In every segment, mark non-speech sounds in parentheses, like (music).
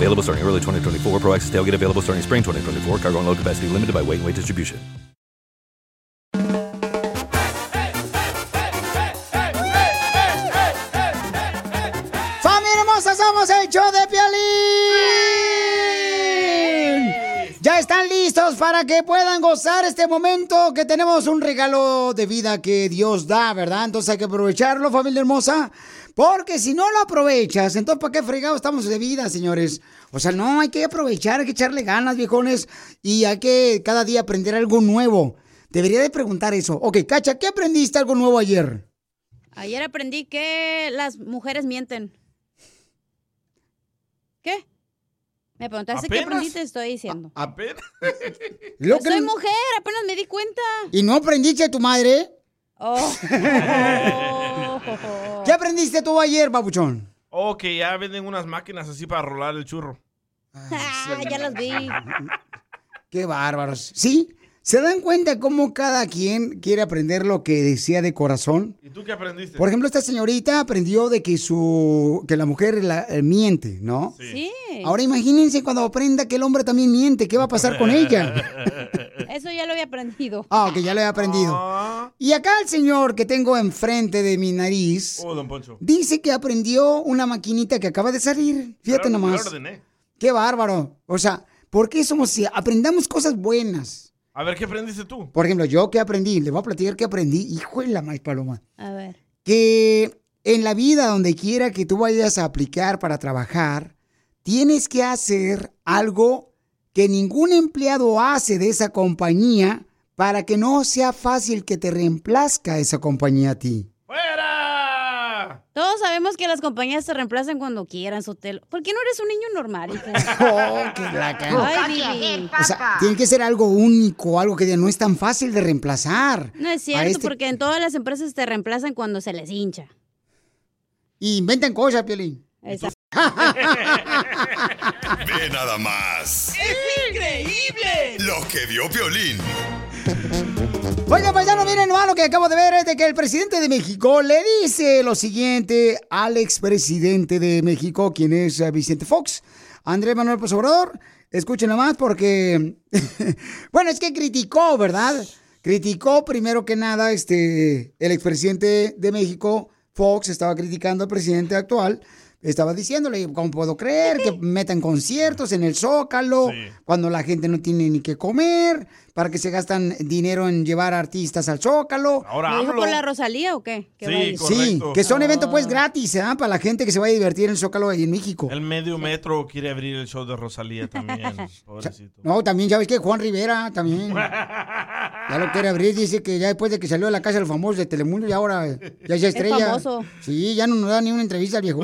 Available starting early 2024. Pro Access tailgate available starting spring 2024. Cargo and load capacity limited by weight and weight distribution. ¡Familia hermosa! ¡Somos el show de Piolín! Ya están listos para que puedan gozar este momento que tenemos un regalo de vida que Dios da, ¿verdad? Entonces hay que aprovecharlo, familia hermosa. Porque si no lo aprovechas, entonces ¿para qué fregado estamos de vida, señores? O sea, no, hay que aprovechar, hay que echarle ganas, viejones, y hay que cada día aprender algo nuevo. Debería de preguntar eso. Ok, Cacha, ¿qué aprendiste algo nuevo ayer? Ayer aprendí que las mujeres mienten. ¿Qué? Me preguntaste qué aprendiste, estoy diciendo. Apenas. Lo Yo que- soy mujer, apenas me di cuenta. ¿Y no aprendiste de tu madre? Oh. (laughs) ¿Qué aprendiste tú ayer, babuchón? Oh, que ya venden unas máquinas así para rolar el churro. Ah, ya las vi. (laughs) Qué bárbaros. ¿Sí? ¿Se dan cuenta cómo cada quien quiere aprender lo que decía de corazón? ¿Y tú qué aprendiste? Por ejemplo, esta señorita aprendió de que su que la mujer la- eh, miente, ¿no? Sí. Ahora imagínense cuando aprenda que el hombre también miente, ¿qué va a pasar con ella? (laughs) Ya lo había aprendido. Ah, que ya lo he aprendido. Y acá el señor que tengo enfrente de mi nariz Oh, don Poncho. dice que aprendió una maquinita que acaba de salir. Fíjate nomás. ordené. Qué bárbaro. O sea, ¿por qué somos así? Aprendamos cosas buenas. A ver, ¿qué aprendiste tú? Por ejemplo, yo que aprendí, le voy a platicar que aprendí, hijo de la maíz paloma, A ver. que en la vida, donde quiera que tú vayas a aplicar para trabajar, tienes que hacer algo que ningún empleado hace de esa compañía para que no sea fácil que te reemplazca esa compañía a ti. Todos sabemos que las compañías se reemplazan cuando quieran, Sotelo. ¿Por qué no eres un niño normal? hijo? (laughs) Oh, qué la cara. Ay. O sea, tiene que ser algo único, algo que no es tan fácil de reemplazar. No es cierto, este- porque en todas las empresas te reemplazan cuando se les hincha. Y inventan cosas, Piolín. Exacto. Ve nada más. ¡Es increíble! Lo que vio Violín. Oiga, paisano, miren nomás lo que acabo de ver es de que el presidente de México le dice lo siguiente al expresidente de México, quien es eh, Vicente Fox, Andrés Manuel López Obrador. Escuchen nomás porque, (laughs) bueno, es que criticó, ¿verdad? Criticó primero que nada este, el expresidente de México, Fox, estaba criticando al presidente actual. Estaba diciéndole, ¿cómo puedo creer que metan conciertos en el Zócalo cuando la gente no tiene ni que comer? ¿Para que se gastan dinero en llevar artistas al Zócalo? Ahora ¿Lo dijo por la Rosalía o qué? ¿Qué Sí? Sí, que son eventos Ah. pues gratis, ¿eh? Para la gente que se vaya a divertir en el Zócalo ahí en México. El medio metro quiere abrir el show de Rosalía también. (laughs) (laughs) Pobrecito. No, también, ya ves que Juan Rivera también. (laughs) Ya lo quiere abrir, dice que ya después de que salió de la casa de los famosos de Telemundo, ya ahora ya es estrella. famoso. Sí, ya no nos da ni una entrevista al viejo.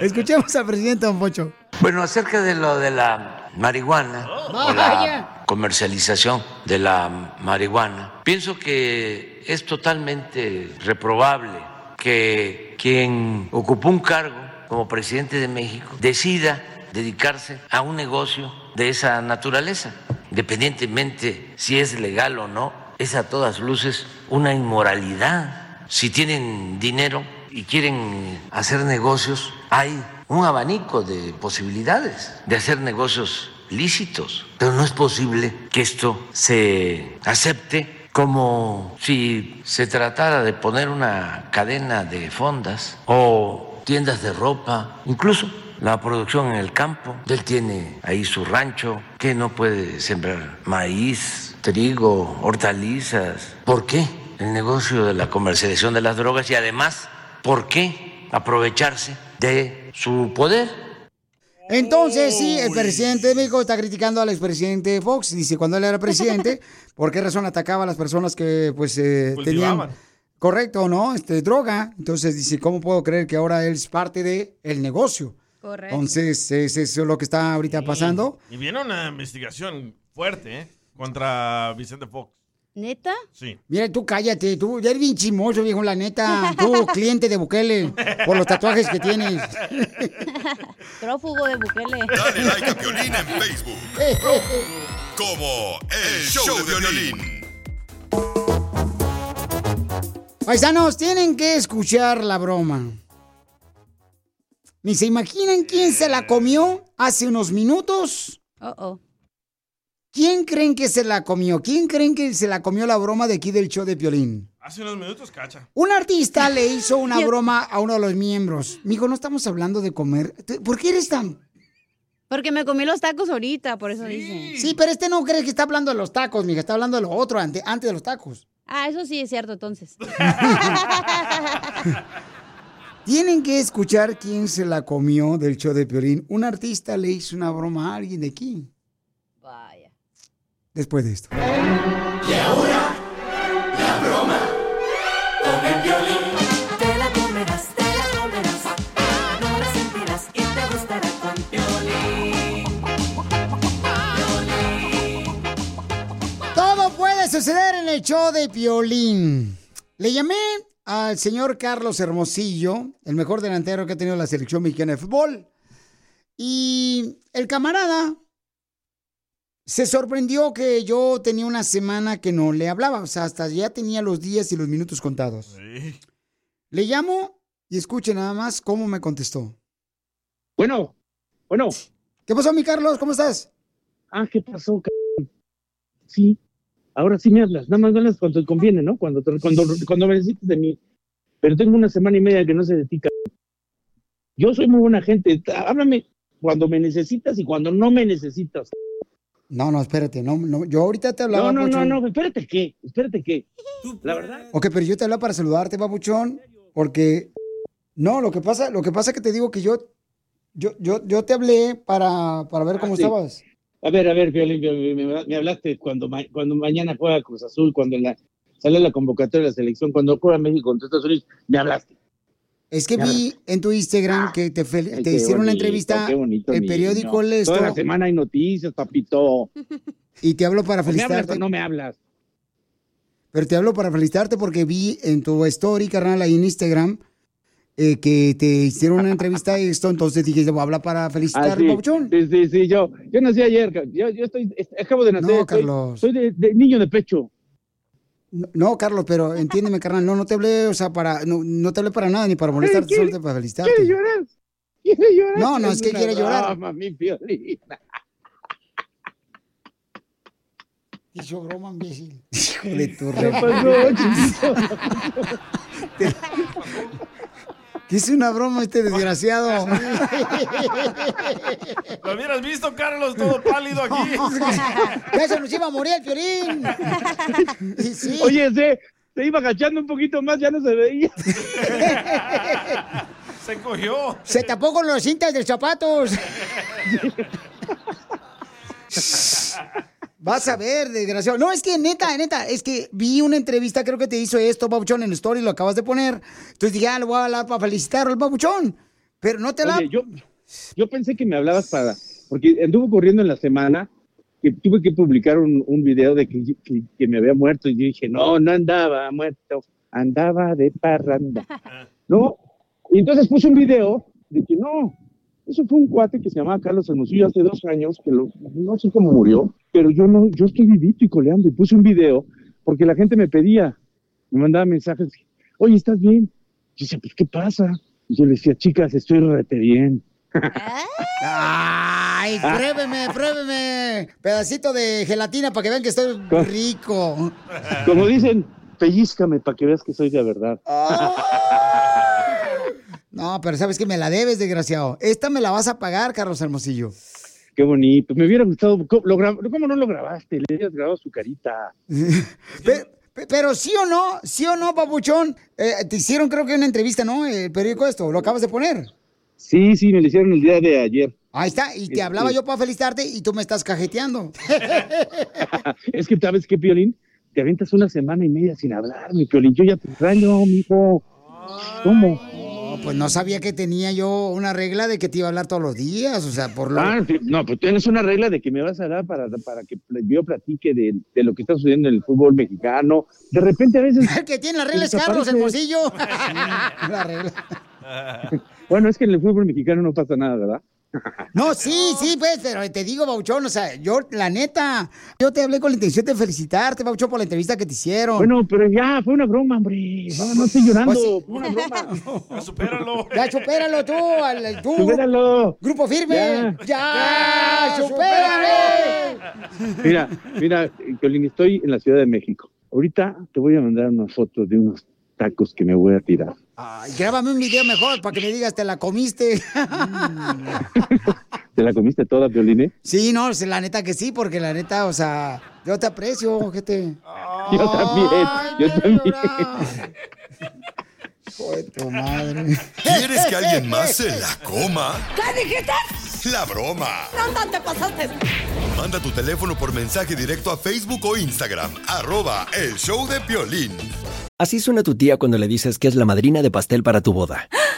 Escuchemos al presidente Don Pocho. Bueno, acerca de lo de la marihuana o Vaya. la comercialización de la marihuana, pienso que es totalmente reprobable que quien ocupó un cargo como presidente de México decida dedicarse a un negocio de esa naturaleza, independientemente si es legal o no, es a todas luces una inmoralidad. Si tienen dinero y quieren hacer negocios, hay un abanico de posibilidades de hacer negocios lícitos, pero no es posible que esto se acepte como si se tratara de poner una cadena de fondas o tiendas de ropa, incluso la producción en el campo. Él tiene ahí su rancho, que no puede sembrar maíz, trigo, hortalizas. ¿Por qué el negocio de la comercialización de las drogas y además, por qué aprovecharse de su poder? Entonces, sí, el presidente de México está criticando al expresidente Fox. Dice, cuando él era presidente, (laughs) ¿por qué razón atacaba a las personas que, pues, eh, tenían... Correcto, ¿no? Este, droga. Entonces dice, ¿cómo puedo creer que ahora él es parte del el negocio? Correcto. Entonces, es eso lo que está ahorita pasando. Y viene una investigación fuerte, ¿eh? Contra Vicente Fox. ¿Neta? Sí. Mira, tú cállate, tú ya eres bien chimoso, viejo, la neta. Tú, cliente de Bukele, por los tatuajes que tienes. (laughs) Prófugo de Bukele. Dale like a Piolín en Facebook. Como El Show de Violín. Paisanos, tienen que escuchar la broma. Ni se imaginan quién se la comió hace unos minutos. Oh, oh. ¿Quién creen que se la comió? ¿Quién creen que se la comió la broma de aquí del show de Piolín? Hace unos minutos, cacha. Un artista le hizo una (laughs) broma a uno de los miembros. Mijo, no estamos hablando de comer. ¿Por qué eres tan...? Porque me comí los tacos ahorita, por eso dice. Sí, pero este no cree que está hablando de los tacos, mija. Está hablando de lo otro antes, antes de los tacos. Ah, eso sí es cierto, entonces. (laughs) (laughs) Tienen que escuchar quién se la comió del show de Piolín. Un artista le hizo una broma a alguien de aquí. Después de esto. Y ahora, la broma con el violín. Te la comerás, te la comerás. No la sentirás y te gustará con violín. Todo puede suceder en el show de Piolín. Le llamé al señor Carlos Hermosillo, el mejor delantero que ha tenido la selección mexicana de fútbol. Y el camarada se sorprendió que yo tenía una semana que no le hablaba. O sea, hasta ya tenía los días y los minutos contados. Le llamo y escuche nada más cómo me contestó. Bueno, bueno. ¿Qué pasó, mi Carlos? ¿Cómo estás? Ah, ¿qué pasó, cabrón? Sí, ahora sí me hablas. Nada más me hablas cuando te conviene, ¿no? Cuando, te- cuando, cuando me necesites de mí. Pero tengo una semana y media que no sé de ti, cabrón. Yo soy muy buena gente. Háblame cuando me necesitas y cuando no me necesitas. No, no, espérate. No, no, yo ahorita te hablaba. No, no, no, Papuchón. no, espérate qué, espérate qué. La verdad. Ok, pero yo te hablaba para saludarte, papuchón, porque no, lo que pasa, lo que pasa es que te digo que yo, yo, yo, yo te hablé para, para ver cómo sí. estabas. A ver, a ver, Violín, me, me- me hablaste cuando, ma- cuando mañana juega Cruz Azul, cuando en la, sale la convocatoria de la selección, cuando juega México contra Estados Unidos, me hablaste. Es que vi en tu Instagram que te, Ay, te hicieron una entrevista en periódico El Esto Toda la semana hay noticias, papito. y te hablo para ¿Me hablas felicitarte. o no me hablas? Pero te hablo para felicitarte porque vi en tu story, carnal, ahí en Instagram, eh, que te hicieron una entrevista a esto, entonces dije, le voy a hablar para Ah, felicitar, sí, papuchón. sí, sí, sí, yo, yo nací ayer, yo, yo estoy, est- acabo de nacer. No, soy- Carlos. Soy, de, de niño de pecho. No, Carlos, pero entiéndeme, carnal, no, no te hablé, o sea, para, no, no te hablé para nada, ni para molestarte, ¿Quiere- solo para felicitarte. ¿Quiere llorar? ¿Quiere llorar? No, no, es que quiere llorar. broma, mi Piolina. Hizo broma, imbécil. (laughs) Hijo de tu ¿Qué re- pasó, (laughs) (laughs) es una broma este desgraciado. (laughs) Lo hubieras visto, Carlos, todo pálido aquí. ya se nos iba a morir el (laughs) sí. Oye, se, se iba agachando un poquito más, ya no se veía. (laughs) Se cogió. Se tapó con las cintas de zapatos. Vas a ver, desgraciado. No, es que neta, neta, es que vi una entrevista, creo que te hizo esto, Babuchón, en Story, lo acabas de poner. Entonces dije, ah, lo voy a hablar para felicitarlo al Babuchón. Pero no te la... Oye, yo, yo pensé que me hablabas para, porque anduvo corriendo en la semana que tuve que publicar un, un video de que, que- que me había muerto y yo dije, no, no andaba muerto, andaba de parranda. (laughs) No, y entonces puse un video de que no, eso fue un cuate que se llamaba Carlos Hermosillo hace dos años, que lo- no sé cómo murió, pero yo no, yo estoy vivito y coleando y puse un video porque la gente me pedía, me mandaba mensajes, oye, ¿estás bien? Yo decía, pues, ¿qué pasa? Y yo le decía, chicas, estoy rete bien. Ay, Ah. pruébeme, pruébeme. Pedacito de gelatina para que vean que estoy rico. Como dicen, pellízcame para que veas que soy de verdad. No, pero sabes que me la debes, desgraciado. Esta me la vas a pagar, Carlos Hermosillo. Qué bonito. Me hubiera gustado. ¿Cómo, lo gra- cómo no lo grabaste? Le hubieras grabado su carita. (laughs) Pe- pe- Pero sí o no, sí o no, papuchón, Eh, te hicieron creo que una entrevista, ¿no? El periódico esto, lo acabas de poner. Sí, sí, me lo hicieron el día de ayer. Ahí está, y te Este- hablaba yo para felicitarte y tú me estás cajeteando. (laughs) es que, ¿sabes qué, Piolín? Te aventas una semana y media sin hablar, mi Piolín. Yo ya te extraño, mijo. ¿Cómo? No, pues no sabía que tenía yo una regla de que te iba a hablar todos los días, o sea, por lo... Ah, no, pues tienes una regla de que me vas a dar para, para que yo platique de, de lo que está sucediendo en el fútbol mexicano. De repente a veces... El (laughs) que tiene la regla es Carlos (laughs) (laughs) la regla. Bueno, es que en el fútbol mexicano no pasa nada, ¿verdad? No, sí, sí, pues, pero te digo, Bauchón, o sea, yo, la neta, yo te hablé con la intención de felicitarte, Bauchón, por la entrevista que te hicieron. Bueno, pero ya, fue una broma, hombre. No, no estoy llorando. Pues sí. Fue una broma. (laughs) Ya supéralo. Ya, supéralo tú, al, tú. Supéralo. Grupo firme. Ya. Ya, supérame. Mira, mira, Piolín, estoy en la Ciudad de México. Ahorita te voy a mandar una foto de unos tacos que me voy a tirar. Ay, grábame un video mejor para que me digas, te la comiste. (laughs) ¿Te la comiste toda, Piolín? eh? sí, no, la neta que sí, porque la neta, o sea, yo te aprecio, ojete. Yo también, yo también. (laughs) Hijo de tu madre. ¿Quieres que alguien más se la coma? ¿Qué dijiste? La broma. ¿Dónde te pasaste? Manda tu teléfono por mensaje directo a Facebook o Instagram. Arroba el show de Piolín. Así suena tu tía cuando le dices que es la madrina de pastel para tu boda.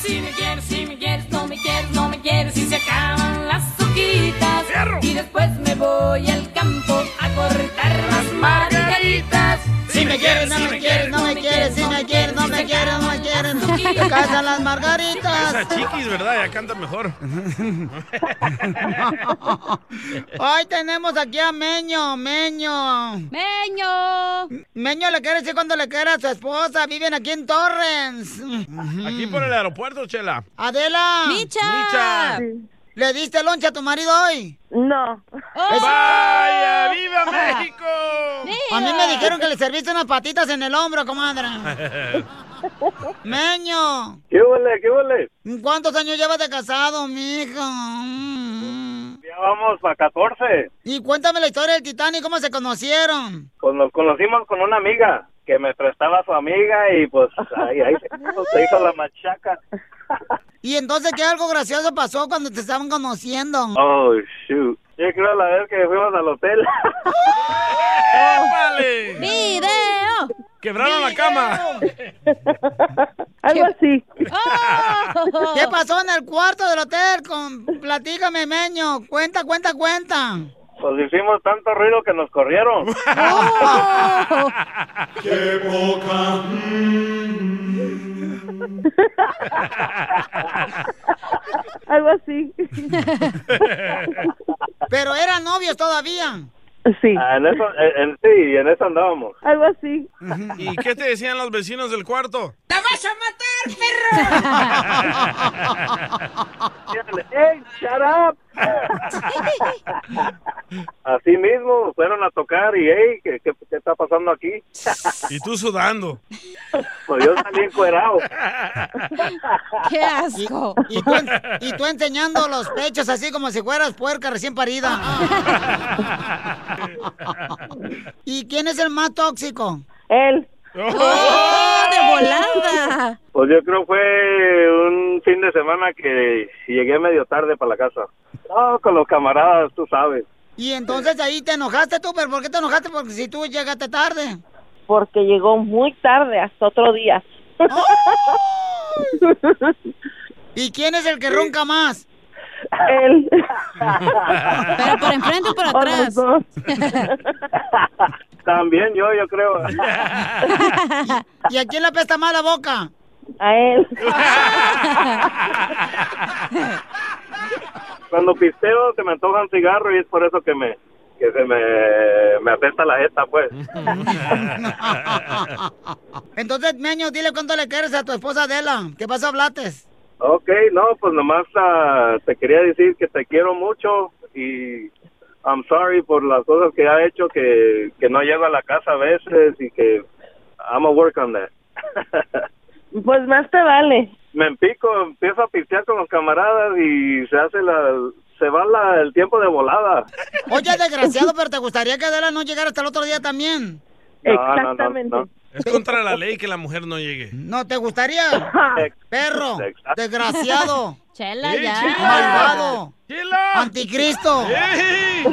Si me quieres, si me quieres, no me quieres, no me quieres, si se acaban las hojitas. Y después me voy al campo a cortar las Si me quieres, no me quieres, no me quieres, si me quieres, no me quieres, no me quieres. Te casan las margaritas. Esa chiquis, ¿verdad? Ya canta mejor. (laughs) Hoy tenemos aquí a Meño, Meño. Meño. Meño le quiere decir cuando le quiere a su esposa. Viven aquí en Torrens. Aquí por el aeropuerto, Chela. Adela. Micha. Micha. ¿Le diste loncha a tu marido hoy? No. ¡Vaya! ¡Viva México! A mí me dijeron que le serviste unas patitas en el hombro, comadre. (laughs) Meño. ¿Qué huele? ¿Qué huele? ¿Cuántos años llevas de casado, mijo? Mm. Ya vamos a 14. Y cuéntame la historia del Titanic, ¿cómo se conocieron? Pues nos conocimos con una amiga que me prestaba a su amiga y pues ahí, ahí se, hizo- la machaca. Y entonces, ¿qué algo gracioso pasó cuando te estaban conociendo? Oh, shoot. Yo creo la vez que fuimos al hotel. ¡Épale! ¡Video! ¡Quebraron la cama! Algo así. ¿Qué pasó en el cuarto del hotel? Con... Platícame, Meño. Cuenta, cuenta, cuenta. Pues hicimos tanto ruido que nos corrieron. (laughs) (laughs) ¡Qué boca! Algo así. (laughs) Pero eran novios todavía. Sí. Ah, en eso, en, en- sí, en eso andábamos. Algo así. ¿Y qué te decían los vecinos del cuarto? ¡La vas a matar! ¡Ey, shut up! Así mismo, fueron a tocar y, hey, ¿qué, qué, qué está pasando aquí? Y tú sudando. Pues yo salí encuerado. ¡Qué asco! Y, y tú, en- y tú enseñando los pechos así como si fueras puerca recién parida. ¿Y quién es el más tóxico? Él. ¡Oh, de volada! Pues yo creo fue un fin de semana que llegué medio tarde para la casa. No, con los camaradas, tú sabes. Y entonces ahí te enojaste tú, pero ¿por qué te enojaste? Porque si tú llegaste tarde. Porque llegó muy tarde, hasta otro día. ¿Y quién es el que ronca más? Él. ¿Pero por enfrente o por atrás? También yo, yo creo. (laughs) ¿Y a quién le apesta más la boca? A él. (laughs) Cuando pisteo se me antoja un cigarro y es por eso que me que se me, me apesta la jeta, pues. (laughs) Entonces, Meño, dile cuánto le quieres a tu esposa Adela. ¿Qué pasó, hablates? Ok, no, pues nomás ah, te quería decir que te quiero mucho y I'm sorry por las cosas que ha hecho, que, que no llego a la casa a veces y que I'm a work on that. (laughs) Pues más te vale. Me empico, empiezo a pistear con los camaradas y se hace la, se va la, el tiempo de volada. (laughs) Oye, desgraciado, pero te gustaría que Adela no llegara hasta el otro día también. No, no, no, no. Es contra la ley que la mujer no llegue. ¿No te gustaría? (laughs) Perro, desgraciado, (laughs) Chela, ¡Ey, ya. Malvado, ¡Chela! anticristo. ¡Ey!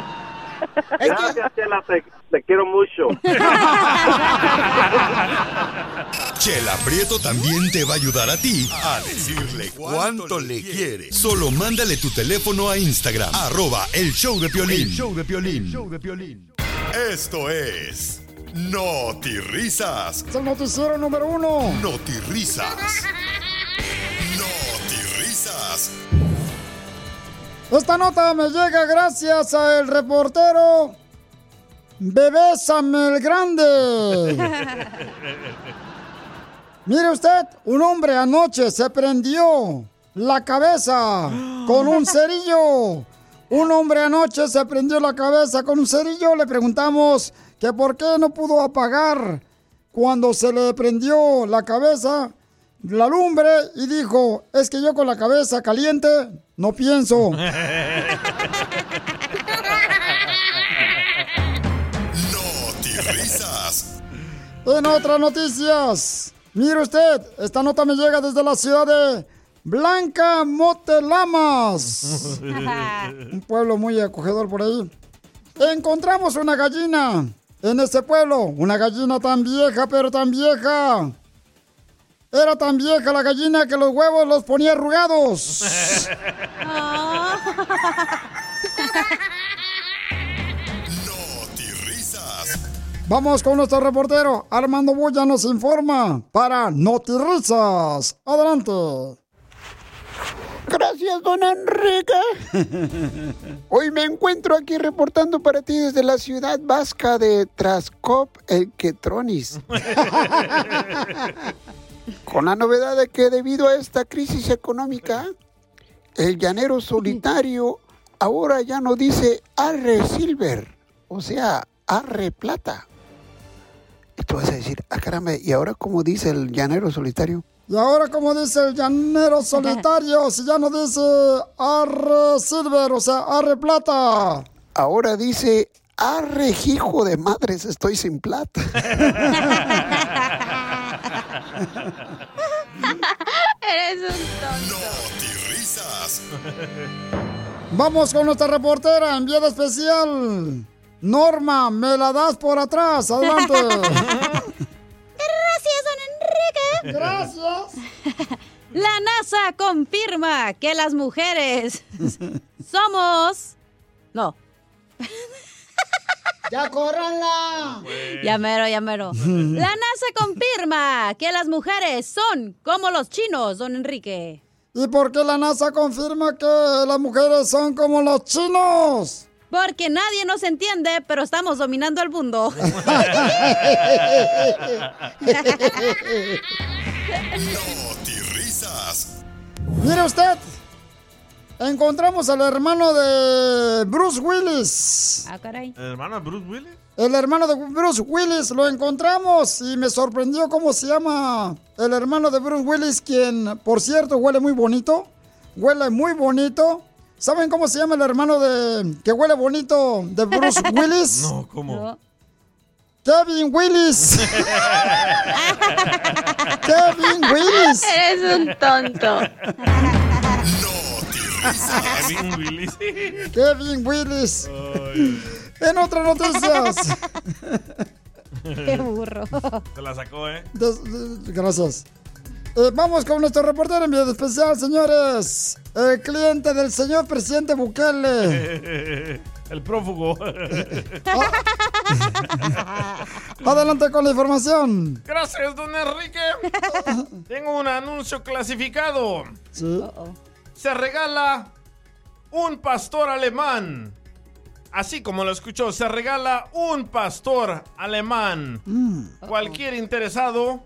Gracias, Chela, te, te quiero mucho. (laughs) Chela Prieto también te va a ayudar a ti a decirle cuánto le quiere. Solo mándale tu teléfono a Instagram, arroba el show de Piolín. show de Piolín. Esto es Notirrisas. Es el noticiero número uno. Notirrisas. Esta nota me llega gracias al reportero Bebésame el Grande. (laughs) Mire usted, un hombre anoche se prendió la cabeza con un (gasps) cerillo. Un hombre anoche se prendió la cabeza con un cerillo. Le preguntamos que por qué no pudo apagar cuando se le prendió la cabeza la lumbre y dijo, es que yo con la cabeza caliente no pienso. (laughs) Notirrisas. En otras noticias, mire usted, esta nota me llega desde la ciudad de Blanca Motelamas. (laughs) Un pueblo muy acogedor por ahí. Encontramos una gallina en ese pueblo, una gallina tan vieja, pero tan vieja. Era tan vieja la gallina que los huevos los ponía arrugados. Notirrisas. Vamos con nuestro reportero, Armando Boya nos informa para Notirrisas. Adelante. Gracias, don Enrique. Hoy me encuentro aquí reportando para ti desde la ciudad vasca de Trascop, el Quetronis. (laughs) Con la novedad de que debido a esta crisis económica, el llanero solitario ahora ya no dice arre silver, o sea, arre plata. Y tú vas a decir, ah caramba, ¿y ahora cómo dice el llanero solitario? Y ahora, como dice el llanero solitario, si ya no dice arre silver, o sea, arre plata. Ahora dice, arre hijo de madres, estoy sin plata. (laughs) (laughs) Eres un tonto. Notirrisas. Vamos con nuestra reportera, enviada especial. Norma, me la das por atrás. Adelante. (laughs) Gracias, don Enrique. Gracias. (laughs) La NASA confirma que las mujeres somos... No, ¡Ya córranla! ya mero, ya mero. (laughs) La NASA confirma que las mujeres son como los chinos, don Enrique. ¿Y por qué la NASA confirma que las mujeres son como los chinos? Porque nadie nos entiende, pero estamos dominando el mundo. (laughs) (laughs) risas. Mire usted, encontramos al hermano de Bruce Willis. Ah, caray. ¿El hermano de Bruce Willis? El hermano de Bruce Willis lo encontramos y me sorprendió cómo se llama el hermano de Bruce Willis, quien, por cierto, huele muy bonito. Huele muy bonito. ¿Saben cómo se llama el hermano de que huele bonito de Bruce (laughs) Willis? No, ¿cómo? Kevin Willis. (laughs) Kevin Willis. Eres un tonto. (laughs) Kevin Willis. Kevin Willis. En otras noticias. (laughs) Qué burro. Se la sacó, ¿eh? Des- des- gracias. Eh, vamos con nuestro reportero en video especial, señores. El cliente del señor presidente Bukele. (laughs) El prófugo. (laughs) Adelante con la información. Gracias, don Enrique. Tengo un anuncio clasificado. Sí. Se regala un pastor alemán. Así como lo escuchó, se regala un pastor alemán. Cualquier interesado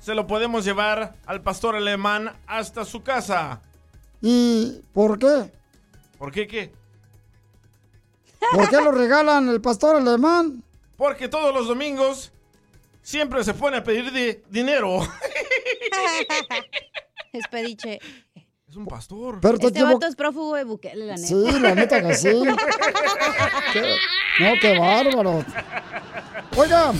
se lo podemos llevar al pastor alemán hasta su casa. ¿Y por qué? ¿Por qué qué? ¿Por qué lo regalan el pastor alemán? Porque todos los domingos siempre se pone a pedir di- dinero. (laughs) (laughs) Es pediche. Es un pastor. Pero te Este vato es prófugo de Bukele, la neta. Sí, la neta que sí. (laughs) Qué- No, qué bárbaro. Oiga,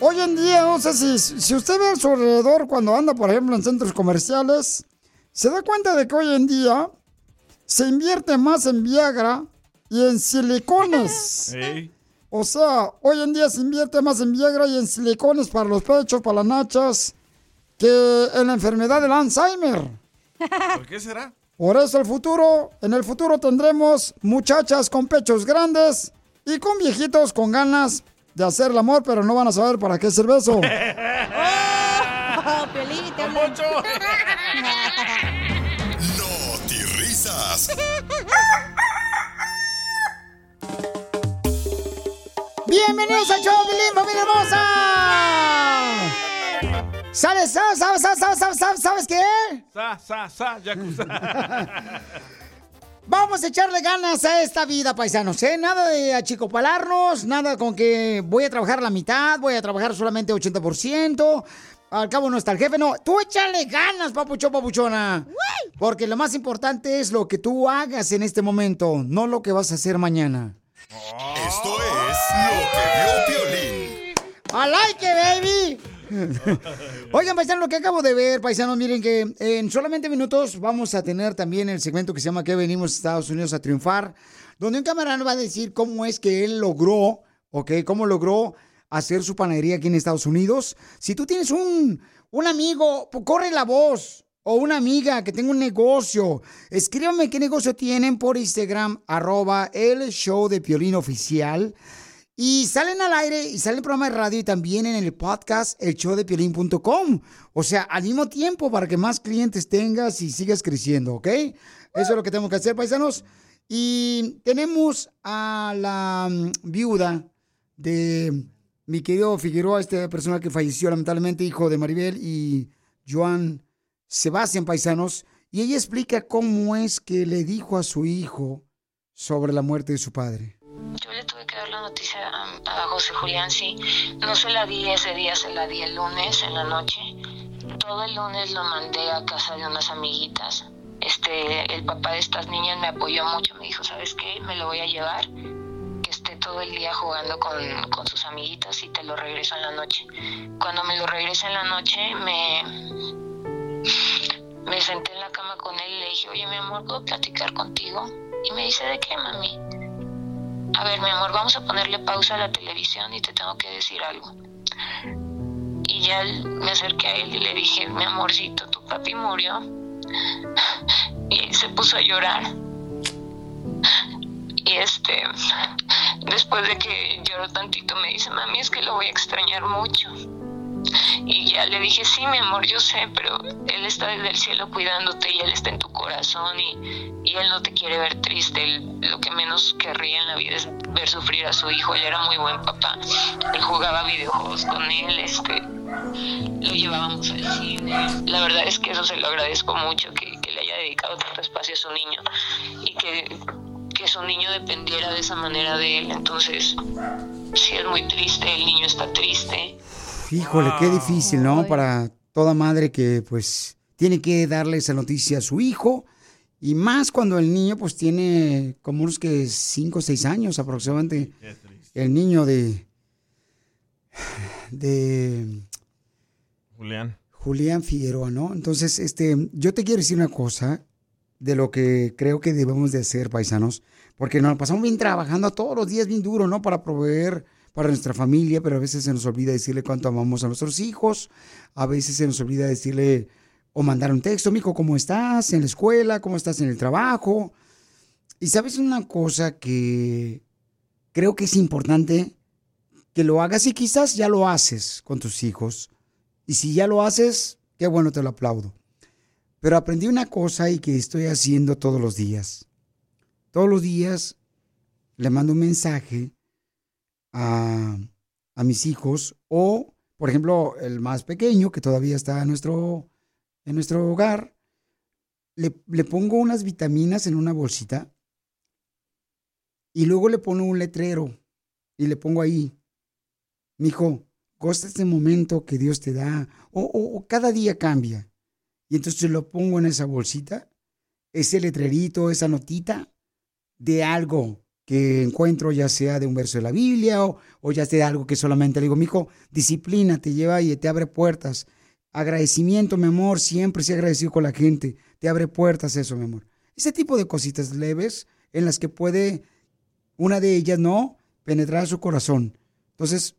hoy en día, no sé si, si usted ve a su alrededor cuando anda, por ejemplo, en centros comerciales, se da cuenta de que hoy en día se invierte más en Viagra y en silicones. Ey. O sea, hoy en día se invierte más en Viagra y en silicones para los pechos, para las nachas, que en la enfermedad del Alzheimer. ¿Por qué será? Por eso el futuro, en el futuro tendremos muchachas con pechos grandes y con viejitos con ganas de hacer el amor, pero no van a saber para qué es el beso. Oh, Piolín, te hablan. (laughs) risas. ¡Bienvenidos al show, Pilín, familia hermosa! ¿Sabes, sabes, sabes, sabes, sabes, sabes, sabes, sabes qué? Sa, sa, sa, yakuza. (laughs) Vamos a echarle ganas a esta vida, paisanos, ¿eh? Nada de achicopalarnos, nada con que voy a trabajar la mitad, voy a trabajar solamente 80%, al cabo no está el jefe, no. Tú échale ganas, papuchón, papuchona. Porque lo más importante es lo que tú hagas en este momento, no lo que vas a hacer mañana. Esto es lo que vio Piolín. I like it, baby. (laughs) Oigan, paisanos, lo que acabo de ver, paisanos, miren que en solamente minutos vamos a tener también el segmento que se llama Que venimos a Estados Unidos a triunfar, donde un camarada va a decir cómo es que él logró, ok, cómo logró hacer su panadería aquí en Estados Unidos. Si tú tienes un, un amigo, pues, corre la voz. O una amiga que tenga un negocio. Escríbame qué negocio tienen por Instagram, arroba el show de Piolín Oficial. Y salen al aire y sale el programa de radio y también en el podcast el showdepiolín.com. O sea, al mismo tiempo para que más clientes tengas y sigas creciendo, ¿ok? Eso es lo que tenemos que hacer, paisanos. Y tenemos a la mm, viuda de mi querido Figueroa, esta persona que falleció lamentablemente, hijo de Maribel y Joan Sebastián, paisanos. Y ella explica cómo es que le dijo a su hijo sobre la muerte de su padre. Yo le tuve que dar la noticia a, José Julián, sí. No se la di ese día, se la di el lunes en la noche. Todo el lunes lo mandé a casa de unas amiguitas. Este, el papá de estas niñas me apoyó mucho, me dijo, ¿sabes qué? Me lo voy a llevar, que esté todo el día jugando con, con sus amiguitas y te lo regreso en la noche. Cuando me lo regresa en la noche, me, me senté en la cama con él y le dije, oye, mi amor, ¿puedo platicar contigo? Y me dice, ¿de qué, mami? A ver, mi amor, vamos a ponerle pausa a la televisión y te tengo que decir algo. Y ya me acerqué a él y le dije, mi amorcito, tu papi murió. (laughs) Y se puso a llorar. Y este, (laughs) después de que lloró tantito, me dice, mami, es que lo voy a extrañar mucho. Y ya le dije, sí, mi amor, yo sé, pero Él está desde el cielo cuidándote y Él está en tu corazón y, y Él no te quiere ver triste. Él lo que menos querría en la vida es ver sufrir a su hijo. Él era muy buen papá. Él jugaba videojuegos con él, este, lo llevábamos al cine. La verdad es que eso se lo agradezco mucho, que, que le haya dedicado tanto espacio a su niño y que, que su niño dependiera de esa manera de él. Entonces, sí es muy triste, el niño está triste. Híjole, qué difícil, ¿no? Para toda madre que pues tiene que darle esa noticia a su hijo. Y más cuando el niño pues tiene como unos que 5 o 6 años aproximadamente. El niño de... De Julián. Julián Figueroa, ¿no? Entonces, este, yo te quiero decir una cosa de lo que creo que debemos de hacer, paisanos, porque nos pasamos bien trabajando todos los días bien duro, ¿no? Para proveer para nuestra familia, pero a veces se nos olvida decirle cuánto amamos a nuestros hijos, a veces se nos olvida decirle o mandar un texto, mijo, ¿cómo estás en la escuela? ¿Cómo estás en el trabajo? Y sabes una cosa que creo que es importante que lo hagas y quizás ya lo haces con tus hijos. Y si ya lo haces, qué bueno, te lo aplaudo. Pero aprendí una cosa y que estoy haciendo todos los días. Todos los días le mando un mensaje a, a mis hijos o, por ejemplo, el más pequeño que todavía está en nuestro, en nuestro hogar, le, le pongo unas vitaminas en una bolsita y luego le pongo un letrero y le pongo ahí, mijo, goza este momento que Dios te da, o, o- o cada día cambia. Y entonces lo pongo en esa bolsita, ese letrerito, esa notita de algo que encuentro, ya sea de un verso de la Biblia o, o ya sea de algo que solamente le digo, mijo, disciplina te lleva y te abre puertas. Agradecimiento, mi amor, siempre sea agradecido con la gente. Te abre puertas eso, mi amor. Ese tipo de cositas leves en las que puede una de ellas, ¿no? Penetrar su corazón. Entonces,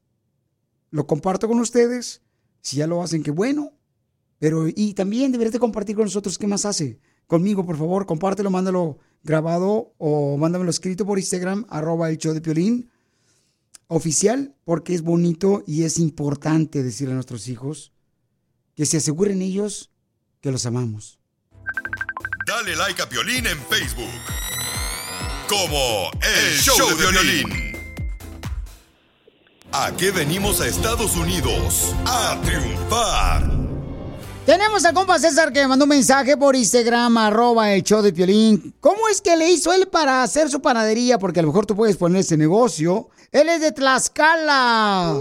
lo comparto con ustedes. Si ya lo hacen, qué bueno. Pero, y también deberías de compartir con nosotros qué más hace. Conmigo, por favor, compártelo, mándalo grabado o mándamelo escrito por Instagram, arroba el show de Piolín oficial, porque es bonito y es importante decirle a nuestros hijos que se aseguren ellos que los amamos. Dale like a Piolín en Facebook. Como El Show de Violín. ¿A qué venimos a Estados Unidos? A triunfar. Tenemos al compa César que me mandó un mensaje por Instagram, arroba el show de Piolín. ¿Cómo es que le hizo él para hacer su panadería? Porque a lo mejor tú puedes poner ese negocio. Él es de Tlaxcala.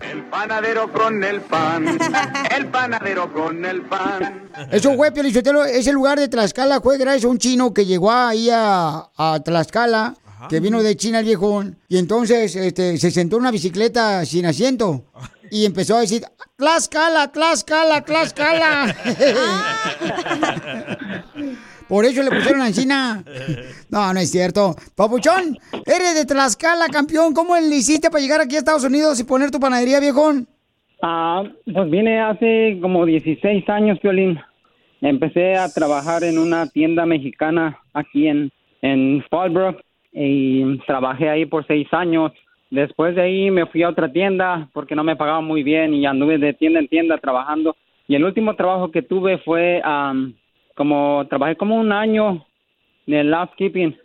El panadero con el pan, (laughs) el panadero con el pan. Eso fue, Piolín ese lugar de Tlaxcala fue gracias a un chino que llegó ahí a, a Tlaxcala, que vino de China el viejón, y entonces este, se sentó en una bicicleta sin asiento y empezó a decir, Tlaxcala, Tlaxcala, Tlaxcala. (laughs) Por eso le pusieron a China. No, no es cierto. Papuchón, eres de Tlaxcala, campeón. ¿Cómo le hiciste para llegar aquí a Estados Unidos y poner tu panadería, viejón? Ah, pues vine hace como 16 años, Piolín. Empecé a trabajar en una tienda mexicana aquí en, en Fallbrook y trabajé ahí por seis años. Después de ahí me fui a otra tienda porque no me pagaban muy bien y anduve de tienda en tienda trabajando. Y el último trabajo que tuve fue am, como, trabajé como un año en el housekeeping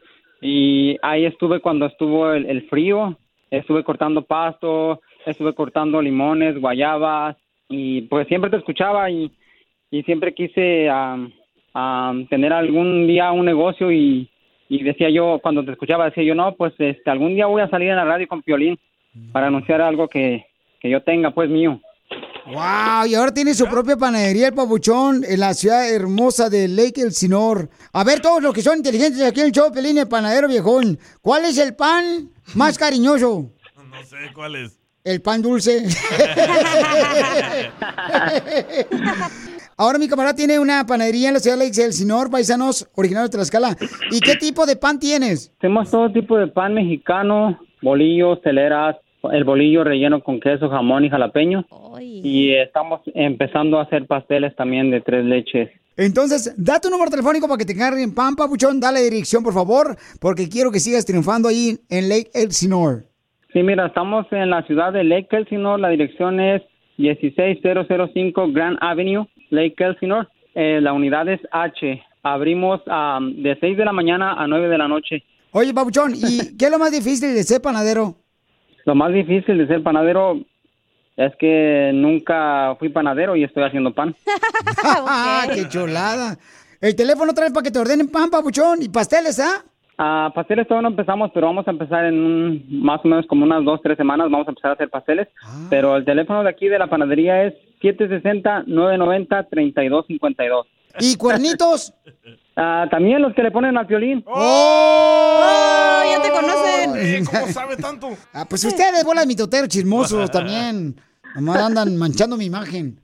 y ahí estuve cuando estuvo el, frío. Estuve cortando pasto, estuve cortando limones, guayabas y pues siempre te escuchaba y, y siempre quise am, tener algún día un negocio y, y decía yo, cuando te escuchaba, decía yo, no, pues este, algún día voy a salir en la radio con Piolín para anunciar algo que, que yo tenga, pues mío. ¡Wow! Y ahora tiene su propia panadería, el papuchón, en la ciudad hermosa de Lake Elsinore. A ver, todos los que son inteligentes aquí en el show, Pelín, el panadero viejón. ¿Cuál es el pan más cariñoso? No sé cuál es. El pan dulce. (laughs) (laughs) Ahora mi camarada tiene una panadería en la ciudad de Lake Elsinore, paisanos, originarios de Tlaxcala. ¿Y qué tipo de pan tienes? Hacemos todo tipo de pan mexicano, bolillos, teleras, el bolillo relleno con queso, jamón y jalapeño. Y estamos empezando a hacer pasteles también de tres leches. Entonces, da tu número telefónico para que te carguen pan, papuchón. Dale dirección, por favor, porque quiero que sigas triunfando ahí en Lake Elsinore. Sí, mira, estamos en la ciudad de Lake Elsinore, la dirección es 16005 Grand Avenue, Lake Elsinore. Eh, la unidad es H. Abrimos am, de 6 de la mañana a 9 de la noche. Oye, Papuchón, ¿y (laughs) qué es lo más difícil de ser panadero? Lo más difícil de ser panadero es que nunca fui panadero y estoy haciendo pan. (laughs) ¡Ah, (laughs) qué chulada! El teléfono otra vez para que te ordenen pan, Papuchón, y pasteles, ¿ah? Ah, pasteles todavía no empezamos, pero vamos a empezar en un- más o menos como unas dos, tres semanas. Vamos a empezar a hacer pasteles. Pero el teléfono de aquí de la panadería es 760-990-3252. ¿Y cuernitos? (laughs) Ah, también los que le ponen al violín. ¡Oh! ya te conocen! ¿Cómo sabe tanto? (laughs) Ah, pues ustedes, bola de mitoteros chismosos también. Nomás andan manchando mi imagen.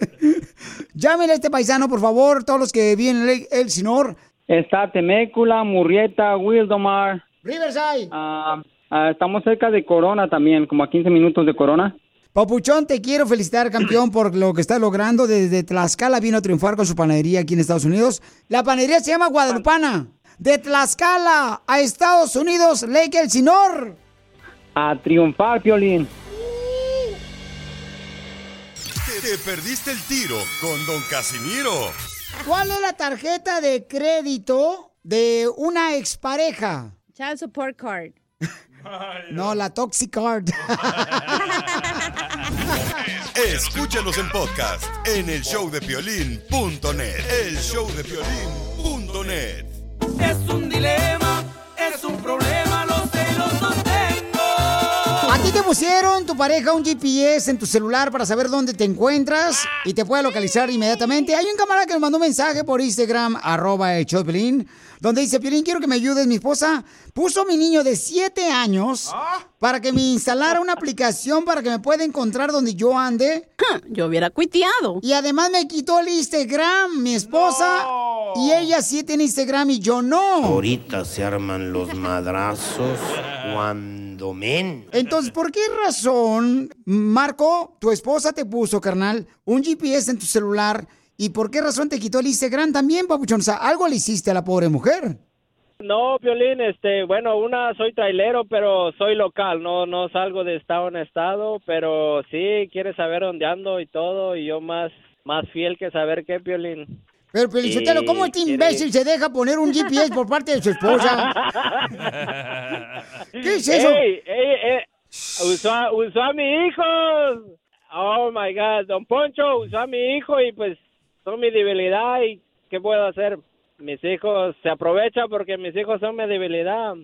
(laughs) Llámenle a este paisano, por favor, todos los que viven en el, el Sinor. Está Temécula, Murrieta, Wildomar. Riverside. Ah, ah, estamos cerca de Corona también, como a 15 minutos de Corona. Papuchón, te quiero felicitar, campeón, por lo que estás logrando. Desde Tlaxcala vino a triunfar con su panadería aquí en Estados Unidos. La panadería se llama Guadalupana. De Tlaxcala a Estados Unidos, Lake Elsinor. A triunfar, violín. Te, te perdiste el tiro con Don Casimiro. ¿Cuál es la tarjeta de crédito de una expareja? Child support card. No, la Toxicard. (laughs) Escúchanos en podcast en el showdepiolín.net. El showdepiolín.net. Es un dilema, es un problema, pusieron tu pareja un GPS en tu celular para saber dónde te encuentras y te puede localizar inmediatamente? Hay un camarada que me mandó un mensaje por Instagram, arroba el donde dice, Piolín, quiero que me ayudes. Mi esposa puso a mi niño de 7 años para que me instalara una aplicación para que me pueda encontrar donde yo ande. (laughs) Yo hubiera cuiteado. Y además me quitó el Instagram, mi esposa. Y ella sí tiene Instagram y yo no. Ahorita se arman los madrazos cuando Entonces, ¿por qué razón, Marco, tu esposa te puso, carnal, un GPS en tu celular? ¿Y por qué razón te quitó el Instagram también, papuchón? O sea, algo le hiciste a la pobre mujer. No, Violín, este, bueno, una soy trailero, pero soy local, no no salgo de estado en estado, pero sí quiere saber dónde ando y todo, y yo más más fiel que saber qué, Violín. Pero, Pelichotelo, ¿cómo este imbécil se deja poner un GPS por parte de su esposa? ¿Qué es eso? Ey, ey, ey, usó, a, usó a mi hijo. Oh my God, Don Poncho usó a mi hijo y pues son mi debilidad y ¿qué puedo hacer? Mis hijos se aprovechan porque mis hijos son mi debilidad.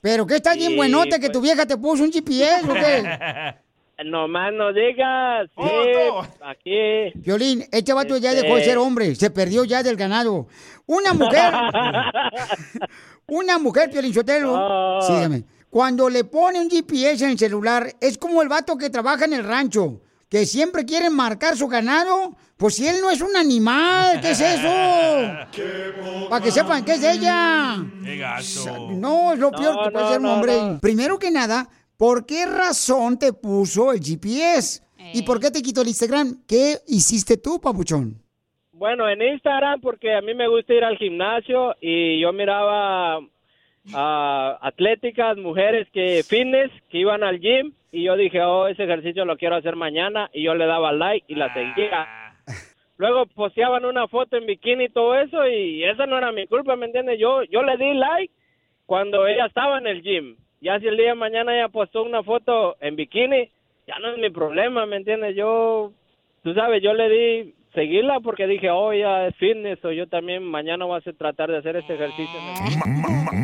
¿Pero qué está bien buenote que pues. tu vieja te puso un GPS o qué? (laughs) No más no digas. Sí, aquí. Violín, este vato ya dejó de ser hombre, se perdió ya del ganado. Una mujer, (laughs) una mujer, Piolín Sotelo, sígame, cuando le pone un GPS en el celular, es como el vato que trabaja en el rancho, que siempre quiere marcar su ganado, pues si él no es un animal, ¿qué es eso? (laughs) Para que sepan qué es ella. ¡Qué gacho! No, es lo peor No, que puede no, ser un no, hombre. no. Primero que nada, ¿por qué razón te puso el GPS? ¿Y por qué te quitó el Instagram? ¿Qué hiciste tú, papuchón? Bueno, en Instagram porque a mí me gusta ir al gimnasio y yo miraba a atléticas, mujeres que fitness, que iban al gym y yo dije, oh, ese ejercicio lo quiero hacer mañana y yo le daba like y la seguía. Luego posteaban una foto en bikini y todo eso y esa no era mi culpa, ¿me entiendes? Yo, yo le di like cuando ella estaba en el gym. Ya si el día de mañana ella postó una foto en bikini, ya no es mi problema, ¿me entiendes? Yo, tú sabes, yo le di seguirla porque dije, oh, ya es fitness, o yo también mañana voy a tratar de hacer este ejercicio.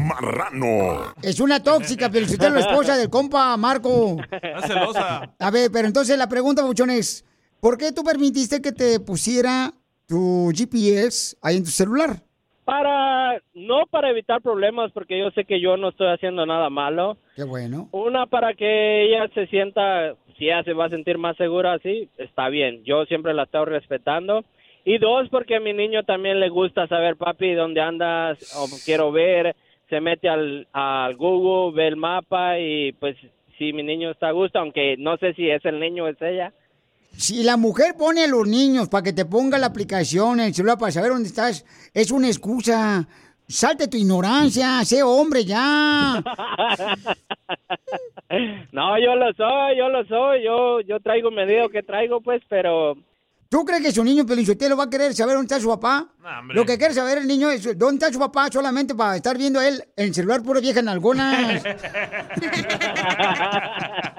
Marrano. Es una tóxica, pero si usted es la esposa del compa Marco. (laughs) Está celosa. A ver, pero entonces la pregunta, papuchón, es, ¿por qué tú permitiste que te pusiera tu GPS ahí en tu celular? Para, no para evitar problemas, porque yo sé que yo no estoy haciendo nada malo. Qué bueno. Una, para que ella se sienta, si ella se va a sentir más segura así, está bien. Yo siempre la estoy respetando. Y dos, porque a mi niño también le gusta saber, papi, dónde andas, o quiero ver, se mete al, al Google, ve el mapa y pues si mi niño está a gusto, aunque no sé si es el niño o es ella. Si la mujer pone a los niños para que te ponga la aplicación en el celular para saber dónde estás, es una excusa. Salte tu ignorancia, sé hombre ya. (laughs) No, yo lo soy, yo lo soy, yo yo traigo medido que traigo, pues, pero ¿Tú crees que su niño Pelinchotelo va a querer saber dónde está su papá? Lo que quiere saber el niño es dónde está su papá solamente para estar viendo a él en el celular pura vieja en algunas. (laughs)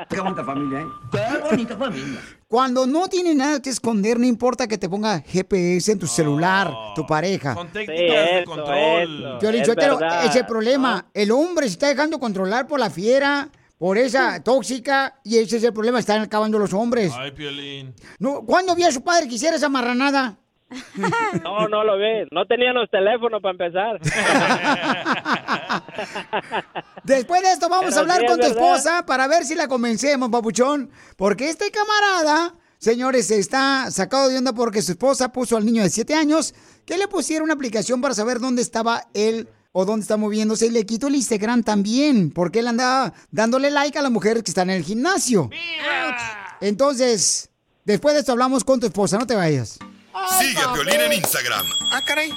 Qué bonita familia, ¿eh? Qué bonita familia. Cuando no tiene nada que esconder, no importa que te ponga GPS en tu celular, tu pareja. Son técnicas de control. Piolín es Sotelo, verdad. ese es el problema. El hombre se está dejando controlar por la fiera, por esa tóxica, y ese es el problema, están acabando los hombres. Ay, Piolín. No, ¿Cuándo vio a su padre que hiciera esa marranada? (laughs) no, no lo ve. No teníamos teléfono para empezar. (laughs) Después de esto vamos Pero a hablar sí, con es tu verdad. esposa para ver si la convencemos, papuchón. Porque este camarada, señores, está sacado de onda porque su esposa puso al niño de 7 años que le pusiera una aplicación para saber dónde estaba él o dónde está moviéndose y le quitó el Instagram también porque él andaba dándole like a las mujeres que están en el gimnasio. Entonces, después de esto hablamos con tu esposa, no te vayas. Sigue a Piolín en Instagram, Ah, caray.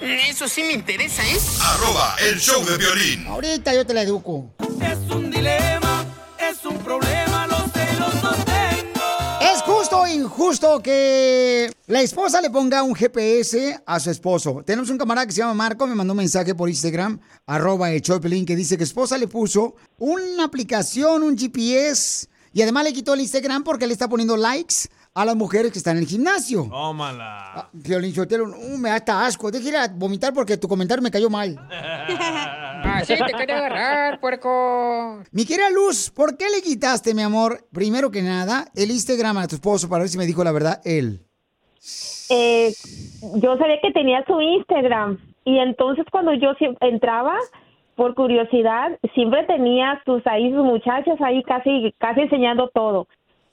Eso sí me interesa, ¿eh? arroba el show de violín. Ahorita yo te la educo. Es un dilema, es un problema, los celos los tengo. ¿Es justo o injusto que la esposa le ponga un GPS a su esposo? Tenemos un camarada que se llama Marco, me mandó un mensaje por Instagram, arroba el Choplin, que dice que su esposa le puso una aplicación, un GPS, y además le quitó el Instagram porque le está poniendo likes a las mujeres que están en el gimnasio. Tómala. Violín Sotelo, uh, me da hasta asco. Deja ir a vomitar porque tu comentario me cayó mal. (laughs) Así te quería agarrar, puerco. Mi querida Luz, ¿por qué le quitaste, mi amor, primero que nada, el Instagram a tu esposo para ver si me dijo la verdad él? Eh, yo sabía que tenía su Instagram y entonces cuando yo entraba por curiosidad siempre tenía sus ahí sus muchachas ahí casi casi enseñando todo.